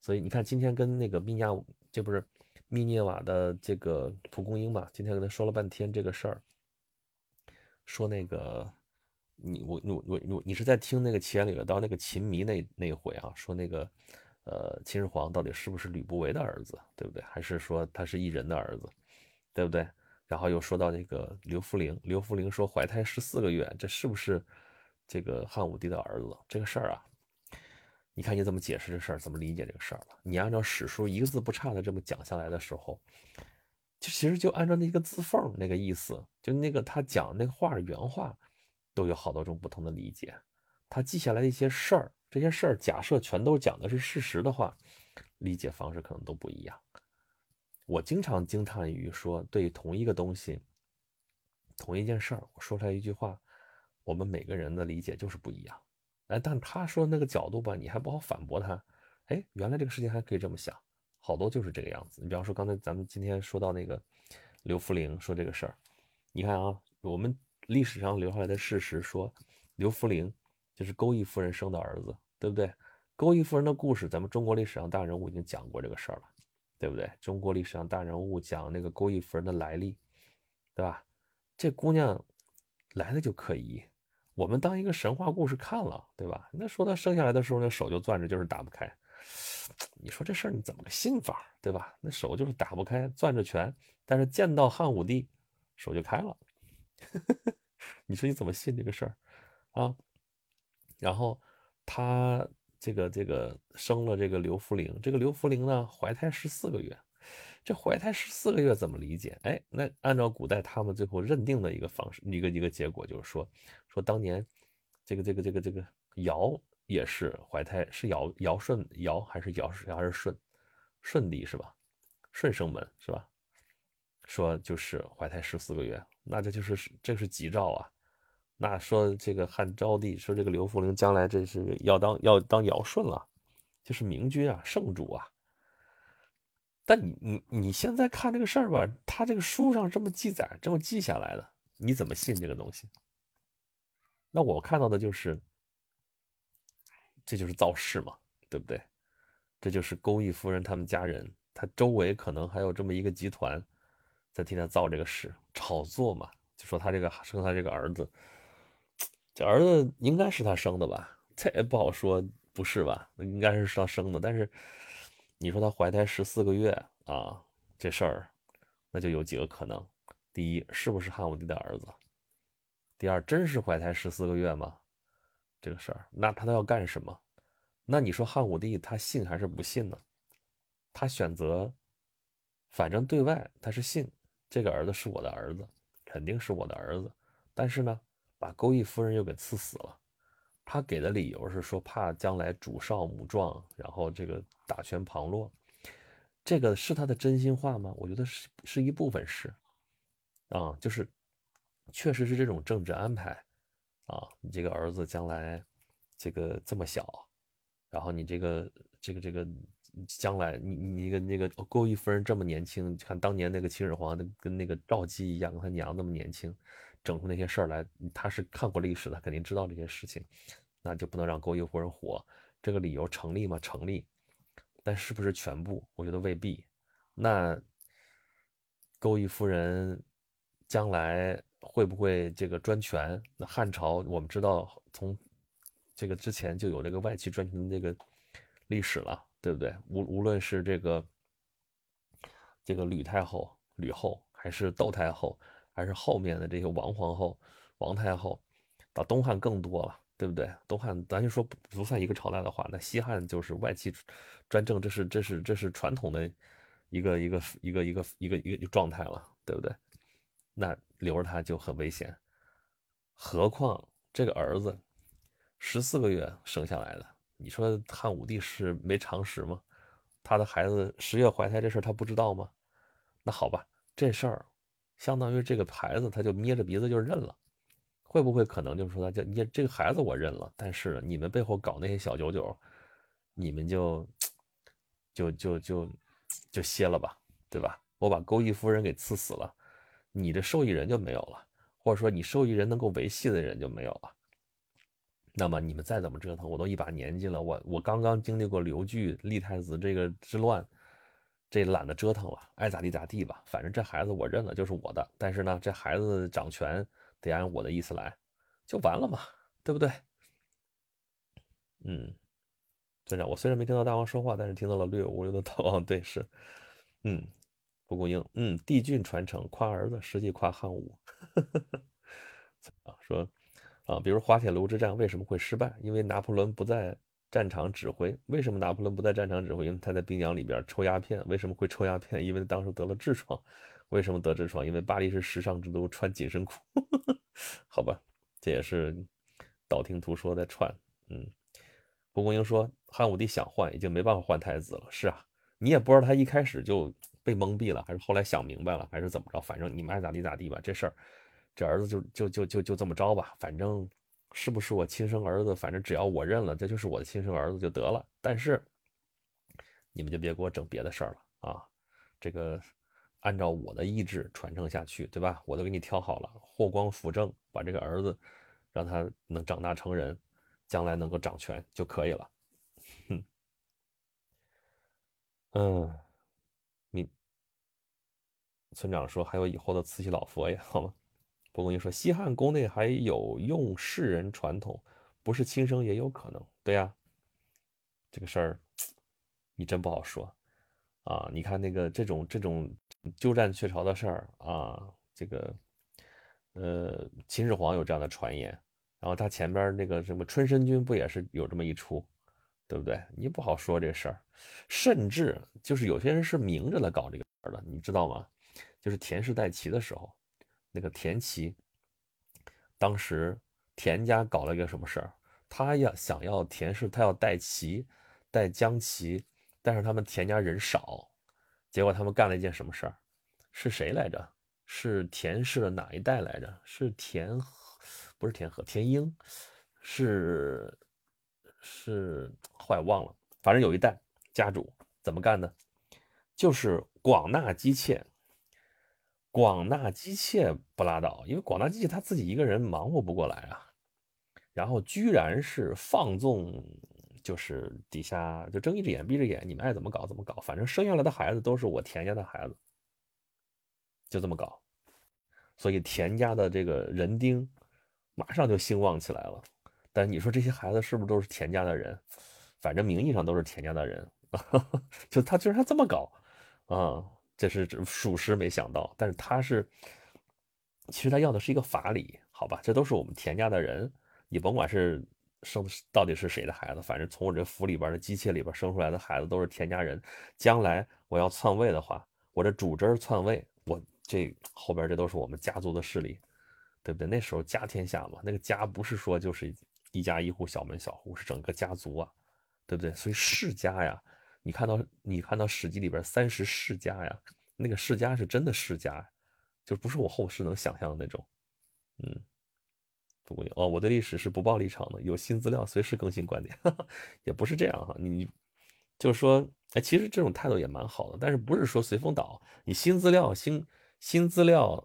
所以你看，今天跟那个密亚，这不是密涅瓦的这个蒲公英嘛？今天跟他说了半天这个事儿，说那个你我我我我你是在听那个齐言里到那个秦迷那那回啊？说那个呃秦始皇到底是不是吕不韦的儿子，对不对？还是说他是异人的儿子，对不对？然后又说到那个刘弗陵，刘弗陵说怀胎十四个月，这是不是这个汉武帝的儿子？这个事儿啊，你看你怎么解释这事儿，怎么理解这个事儿了？你按照史书一个字不差的这么讲下来的时候，就其实就按照那个字缝那个意思，就那个他讲那个话原话，都有好多种不同的理解。他记下来的一些事儿，这些事儿假设全都讲的是事实的话，理解方式可能都不一样。我经常惊叹于说，对同一个东西、同一件事儿，我说出来一句话，我们每个人的理解就是不一样。哎，但他说那个角度吧，你还不好反驳他。哎，原来这个事情还可以这么想，好多就是这个样子。你比方说刚才咱们今天说到那个刘福林说这个事儿，你看啊，我们历史上留下来的事实说，刘弗陵就是钩弋夫人生的儿子，对不对？钩弋夫人的故事，咱们中国历史上大人物已经讲过这个事儿了。对不对？中国历史上大人物讲那个钩弋夫人的来历，对吧？这姑娘来了就可以，我们当一个神话故事看了，对吧？那说她生下来的时候那手就攥着，就是打不开。你说这事儿你怎么个信法，对吧？那手就是打不开，攥着拳，但是见到汉武帝手就开了。你说你怎么信这个事儿啊？然后他。这个这个生了这个刘弗陵，这个刘弗陵呢怀胎十四个月，这怀胎十四个月怎么理解？哎，那按照古代他们最后认定的一个方式，一个一个结果就是说，说当年这个这个这个这个尧也是怀胎，是尧尧舜尧还是尧尧还是舜舜帝是吧？舜生门是吧？说就是怀胎十四个月，那这就是这是吉兆啊。那说这个汉昭帝说这个刘弗陵将来这是要当要当尧舜了，就是明君啊圣主啊。但你你你现在看这个事儿吧，他这个书上这么记载这么记下来的，你怎么信这个东西？那我看到的就是，这就是造势嘛，对不对？这就是钩弋夫人他们家人，他周围可能还有这么一个集团，在替他造这个势，炒作嘛，就说他这个生他这个儿子。这儿子应该是他生的吧？这也不好说，不是吧？应该是他生的。但是你说他怀胎十四个月啊，这事儿那就有几个可能：第一，是不是汉武帝的儿子？第二，真是怀胎十四个月吗？这个事儿，那他都要干什么？那你说汉武帝他信还是不信呢？他选择，反正对外他是信这个儿子是我的儿子，肯定是我的儿子。但是呢，把钩弋夫人又给赐死了。他给的理由是说怕将来主少母壮，然后这个大权旁落。这个是他的真心话吗？我觉得是是一部分是，啊，就是确实是这种政治安排啊。你这个儿子将来这个这么小，然后你这个这个这个。将来你你一个那个钩弋夫人这么年轻，看当年那个秦始皇跟那个赵姬一样，跟他娘那么年轻，整出那些事儿来，他是看过历史的，肯定知道这些事情，那就不能让钩弋夫人活，这个理由成立吗？成立，但是不是全部？我觉得未必。那钩弋夫人将来会不会这个专权？那汉朝我们知道，从这个之前就有这个外戚专权的这个历史了。对不对？无无论是这个这个吕太后、吕后，还是窦太后，还是后面的这些王皇后、王太后，到东汉更多了，对不对？东汉咱就说不不算一个朝代的话，那西汉就是外戚专政，这是这是这是传统的一个一个一个一个一个一个状态了，对不对？那留着他就很危险，何况这个儿子十四个月生下来的。你说汉武帝是没常识吗？他的孩子十月怀胎这事儿他不知道吗？那好吧，这事儿相当于这个孩子他就捏着鼻子就认了，会不会可能就是说他就捏这个孩子我认了，但是你们背后搞那些小九九，你们就就就就就歇了吧，对吧？我把钩弋夫人给赐死了，你的受益人就没有了，或者说你受益人能够维系的人就没有了。那么你们再怎么折腾，我都一把年纪了，我我刚刚经历过刘据立太子这个之乱，这懒得折腾了，爱咋地咋地吧，反正这孩子我认了就是我的。但是呢，这孩子掌权得按我的意思来，就完了嘛，对不对？嗯，队长，我虽然没听到大王说话，但是听到了略有无留的祷告。对，是，嗯，蒲公英，嗯，帝俊传承夸儿子，实际夸汉武，啊，说。啊，比如滑铁卢之战为什么会失败？因为拿破仑不在战场指挥。为什么拿破仑不在战场指挥？因为他在冰洋里边抽鸦片。为什么会抽鸦片？因为当时得了痔疮。为什么得痔疮？因为巴黎是时尚之都，穿紧身裤。好吧，这也是道听途说在串。嗯，蒲公英说汉武帝想换，已经没办法换太子了。是啊，你也不知道他一开始就被蒙蔽了，还是后来想明白了，还是怎么着？反正你们爱咋地咋地吧，这事儿。这儿子就就就就就这么着吧，反正是不是我亲生儿子，反正只要我认了，这就是我的亲生儿子就得了。但是你们就别给我整别的事儿了啊！这个按照我的意志传承下去，对吧？我都给你挑好了，霍光辅政，把这个儿子让他能长大成人，将来能够掌权就可以了。嗯，你村长说还有以后的慈禧老佛爷，好吗？蒲公英说：“西汉宫内还有用世人传统，不是亲生也有可能。对呀，这个事儿你真不好说啊！你看那个这种这种鸠占鹊巢的事儿啊，这个呃秦始皇有这样的传言，然后他前边那个什么春申君不也是有这么一出，对不对？你不好说这事儿，甚至就是有些人是明着来搞这个事儿的，你知道吗？就是田氏代齐的时候。”那个田齐，当时田家搞了一个什么事儿？他要想要田氏，他要带齐，带姜齐，但是他们田家人少，结果他们干了一件什么事儿？是谁来着？是田氏的哪一代来着？是田，不是田和，田英，是是坏忘了，反正有一代家主怎么干的？就是广纳姬妾。广纳姬妾不拉倒，因为广纳姬妾他自己一个人忙活不过来啊。然后居然是放纵，就是底下就睁一只眼闭一只眼，你们爱怎么搞怎么搞，反正生下来的孩子都是我田家的孩子，就这么搞。所以田家的这个人丁马上就兴旺起来了。但你说这些孩子是不是都是田家的人？反正名义上都是田家的人，就他居然这么搞啊！这是属实没想到，但是他是，其实他要的是一个法理，好吧？这都是我们田家的人，你甭管是生到底是谁的孩子？反正从我这府里边的机器里边生出来的孩子都是田家人。将来我要篡位的话，我这主侄篡位，我这后边这都是我们家族的势力，对不对？那时候家天下嘛，那个家不是说就是一家一户小门小户，是整个家族啊，对不对？所以世家呀，你看到你看到《史记》里边三十世家呀，那个世家是真的世家，就不是我后世能想象的那种，嗯。不过哦，我对历史是不抱立场的，有新资料随时更新观点，也不是这样哈。你就是说，哎，其实这种态度也蛮好的，但是不是说随风倒？你新资料、新新资料，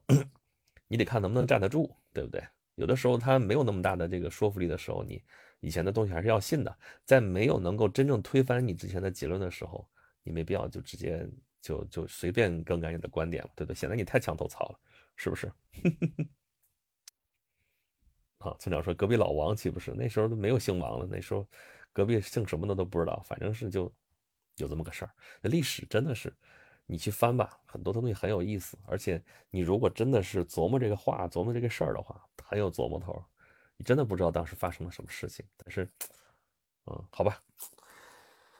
你得看能不能站得住，对不对？有的时候它没有那么大的这个说服力的时候，你以前的东西还是要信的。在没有能够真正推翻你之前的结论的时候，你没必要就直接就就随便更改你的观点了，对不对？显得你太墙头草了，是不是？啊，村长说隔壁老王岂不是那时候都没有姓王了？那时候隔壁姓什么的都不知道，反正是就有这么个事儿。那历史真的是你去翻吧，很多东西很有意思。而且你如果真的是琢磨这个话、琢磨这个事儿的话，很有琢磨头。你真的不知道当时发生了什么事情。但是，嗯，好吧，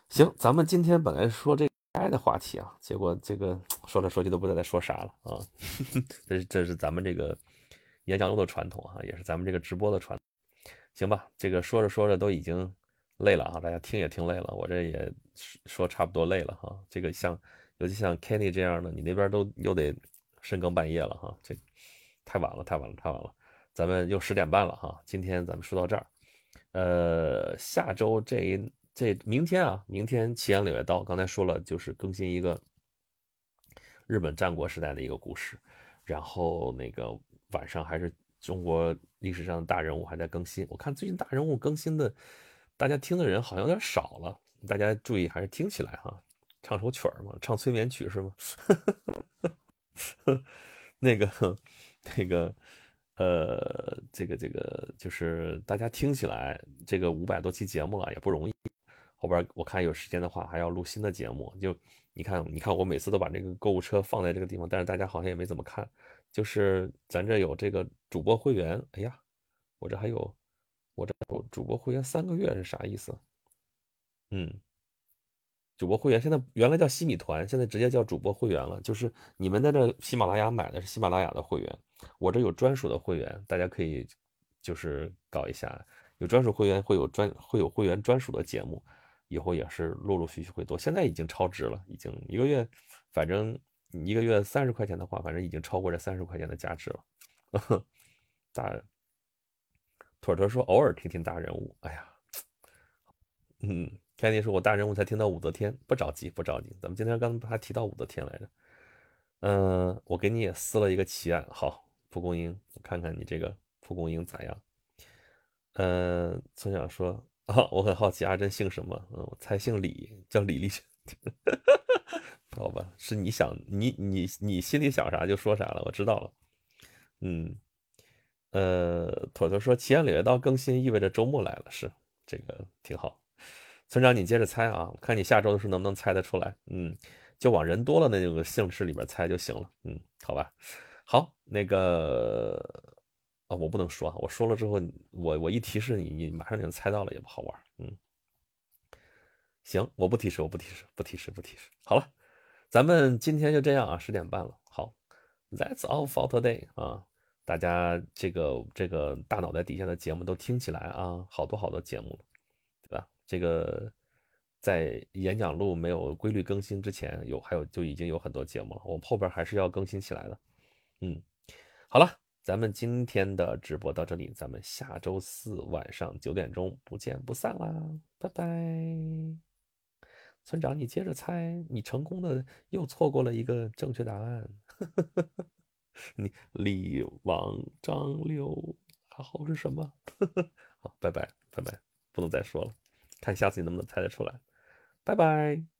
行，咱们今天本来说这 AI 的话题啊，结果这个说来说去都不知道在说啥了啊。这这是咱们这个。演讲录的传统啊，也是咱们这个直播的传，行吧？这个说着说着都已经累了啊，大家听也听累了，我这也说差不多累了哈。这个像，尤其像 Kenny 这样的，你那边都又得深更半夜了哈，这太晚了，太晚了，太晚了。咱们又十点半了哈，今天咱们说到这儿，呃，下周这这明天啊，明天祁阳柳叶刀，刚才说了就是更新一个日本战国时代的一个故事，然后那个。晚上还是中国历史上的大人物还在更新，我看最近大人物更新的，大家听的人好像有点少了，大家注意还是听起来哈，唱首曲儿嘛，唱催眠曲是吗？那个那个呃，这个这个就是大家听起来，这个五百多期节目了也不容易，后边我看有时间的话还要录新的节目，就你看你看我每次都把这个购物车放在这个地方，但是大家好像也没怎么看。就是咱这有这个主播会员，哎呀，我这还有，我这主播会员三个月是啥意思？嗯，主播会员现在原来叫西米团，现在直接叫主播会员了。就是你们在这喜马拉雅买的是喜马拉雅的会员，我这有专属的会员，大家可以就是搞一下，有专属会员会有专会有会员专属的节目，以后也是陆陆续续会多。现在已经超值了，已经一个月，反正。一个月三十块钱的话，反正已经超过这三十块钱的价值了。大腿腿说偶尔听听大人物，哎呀，嗯，天天说我大人物才听到武则天，不着急不着急，咱们今天刚还提到武则天来着。嗯，我给你也撕了一个奇案，好，蒲公英，看看你这个蒲公英咋样？嗯，村长说啊，我很好奇阿珍姓什么？嗯，我猜姓李，叫李立。好吧，是你想你你你心里想啥就说啥了，我知道了。嗯，呃，妥妥说奇案柳叶刀更新意味着周末来了，是这个挺好。村长，你接着猜啊，看你下周的时候能不能猜得出来。嗯，就往人多了那个姓氏里边猜就行了。嗯，好吧。好，那个啊，我不能说，我说了之后，我我一提示你，你马上就能猜到了，也不好玩。嗯，行，我不提示，我不提示，不提示，不提示。好了。咱们今天就这样啊，十点半了。好，That's all for today 啊！大家这个这个大脑袋底下的节目都听起来啊，好多好多节目，这个在演讲录没有规律更新之前，有还有就已经有很多节目了。我们后边还是要更新起来的。嗯，好了，咱们今天的直播到这里，咱们下周四晚上九点钟不见不散啦！拜拜。村长，你接着猜，你成功的又错过了一个正确答案。你李王张六，还好是什么？好，拜拜拜拜，不能再说了，看下次你能不能猜得出来。拜拜。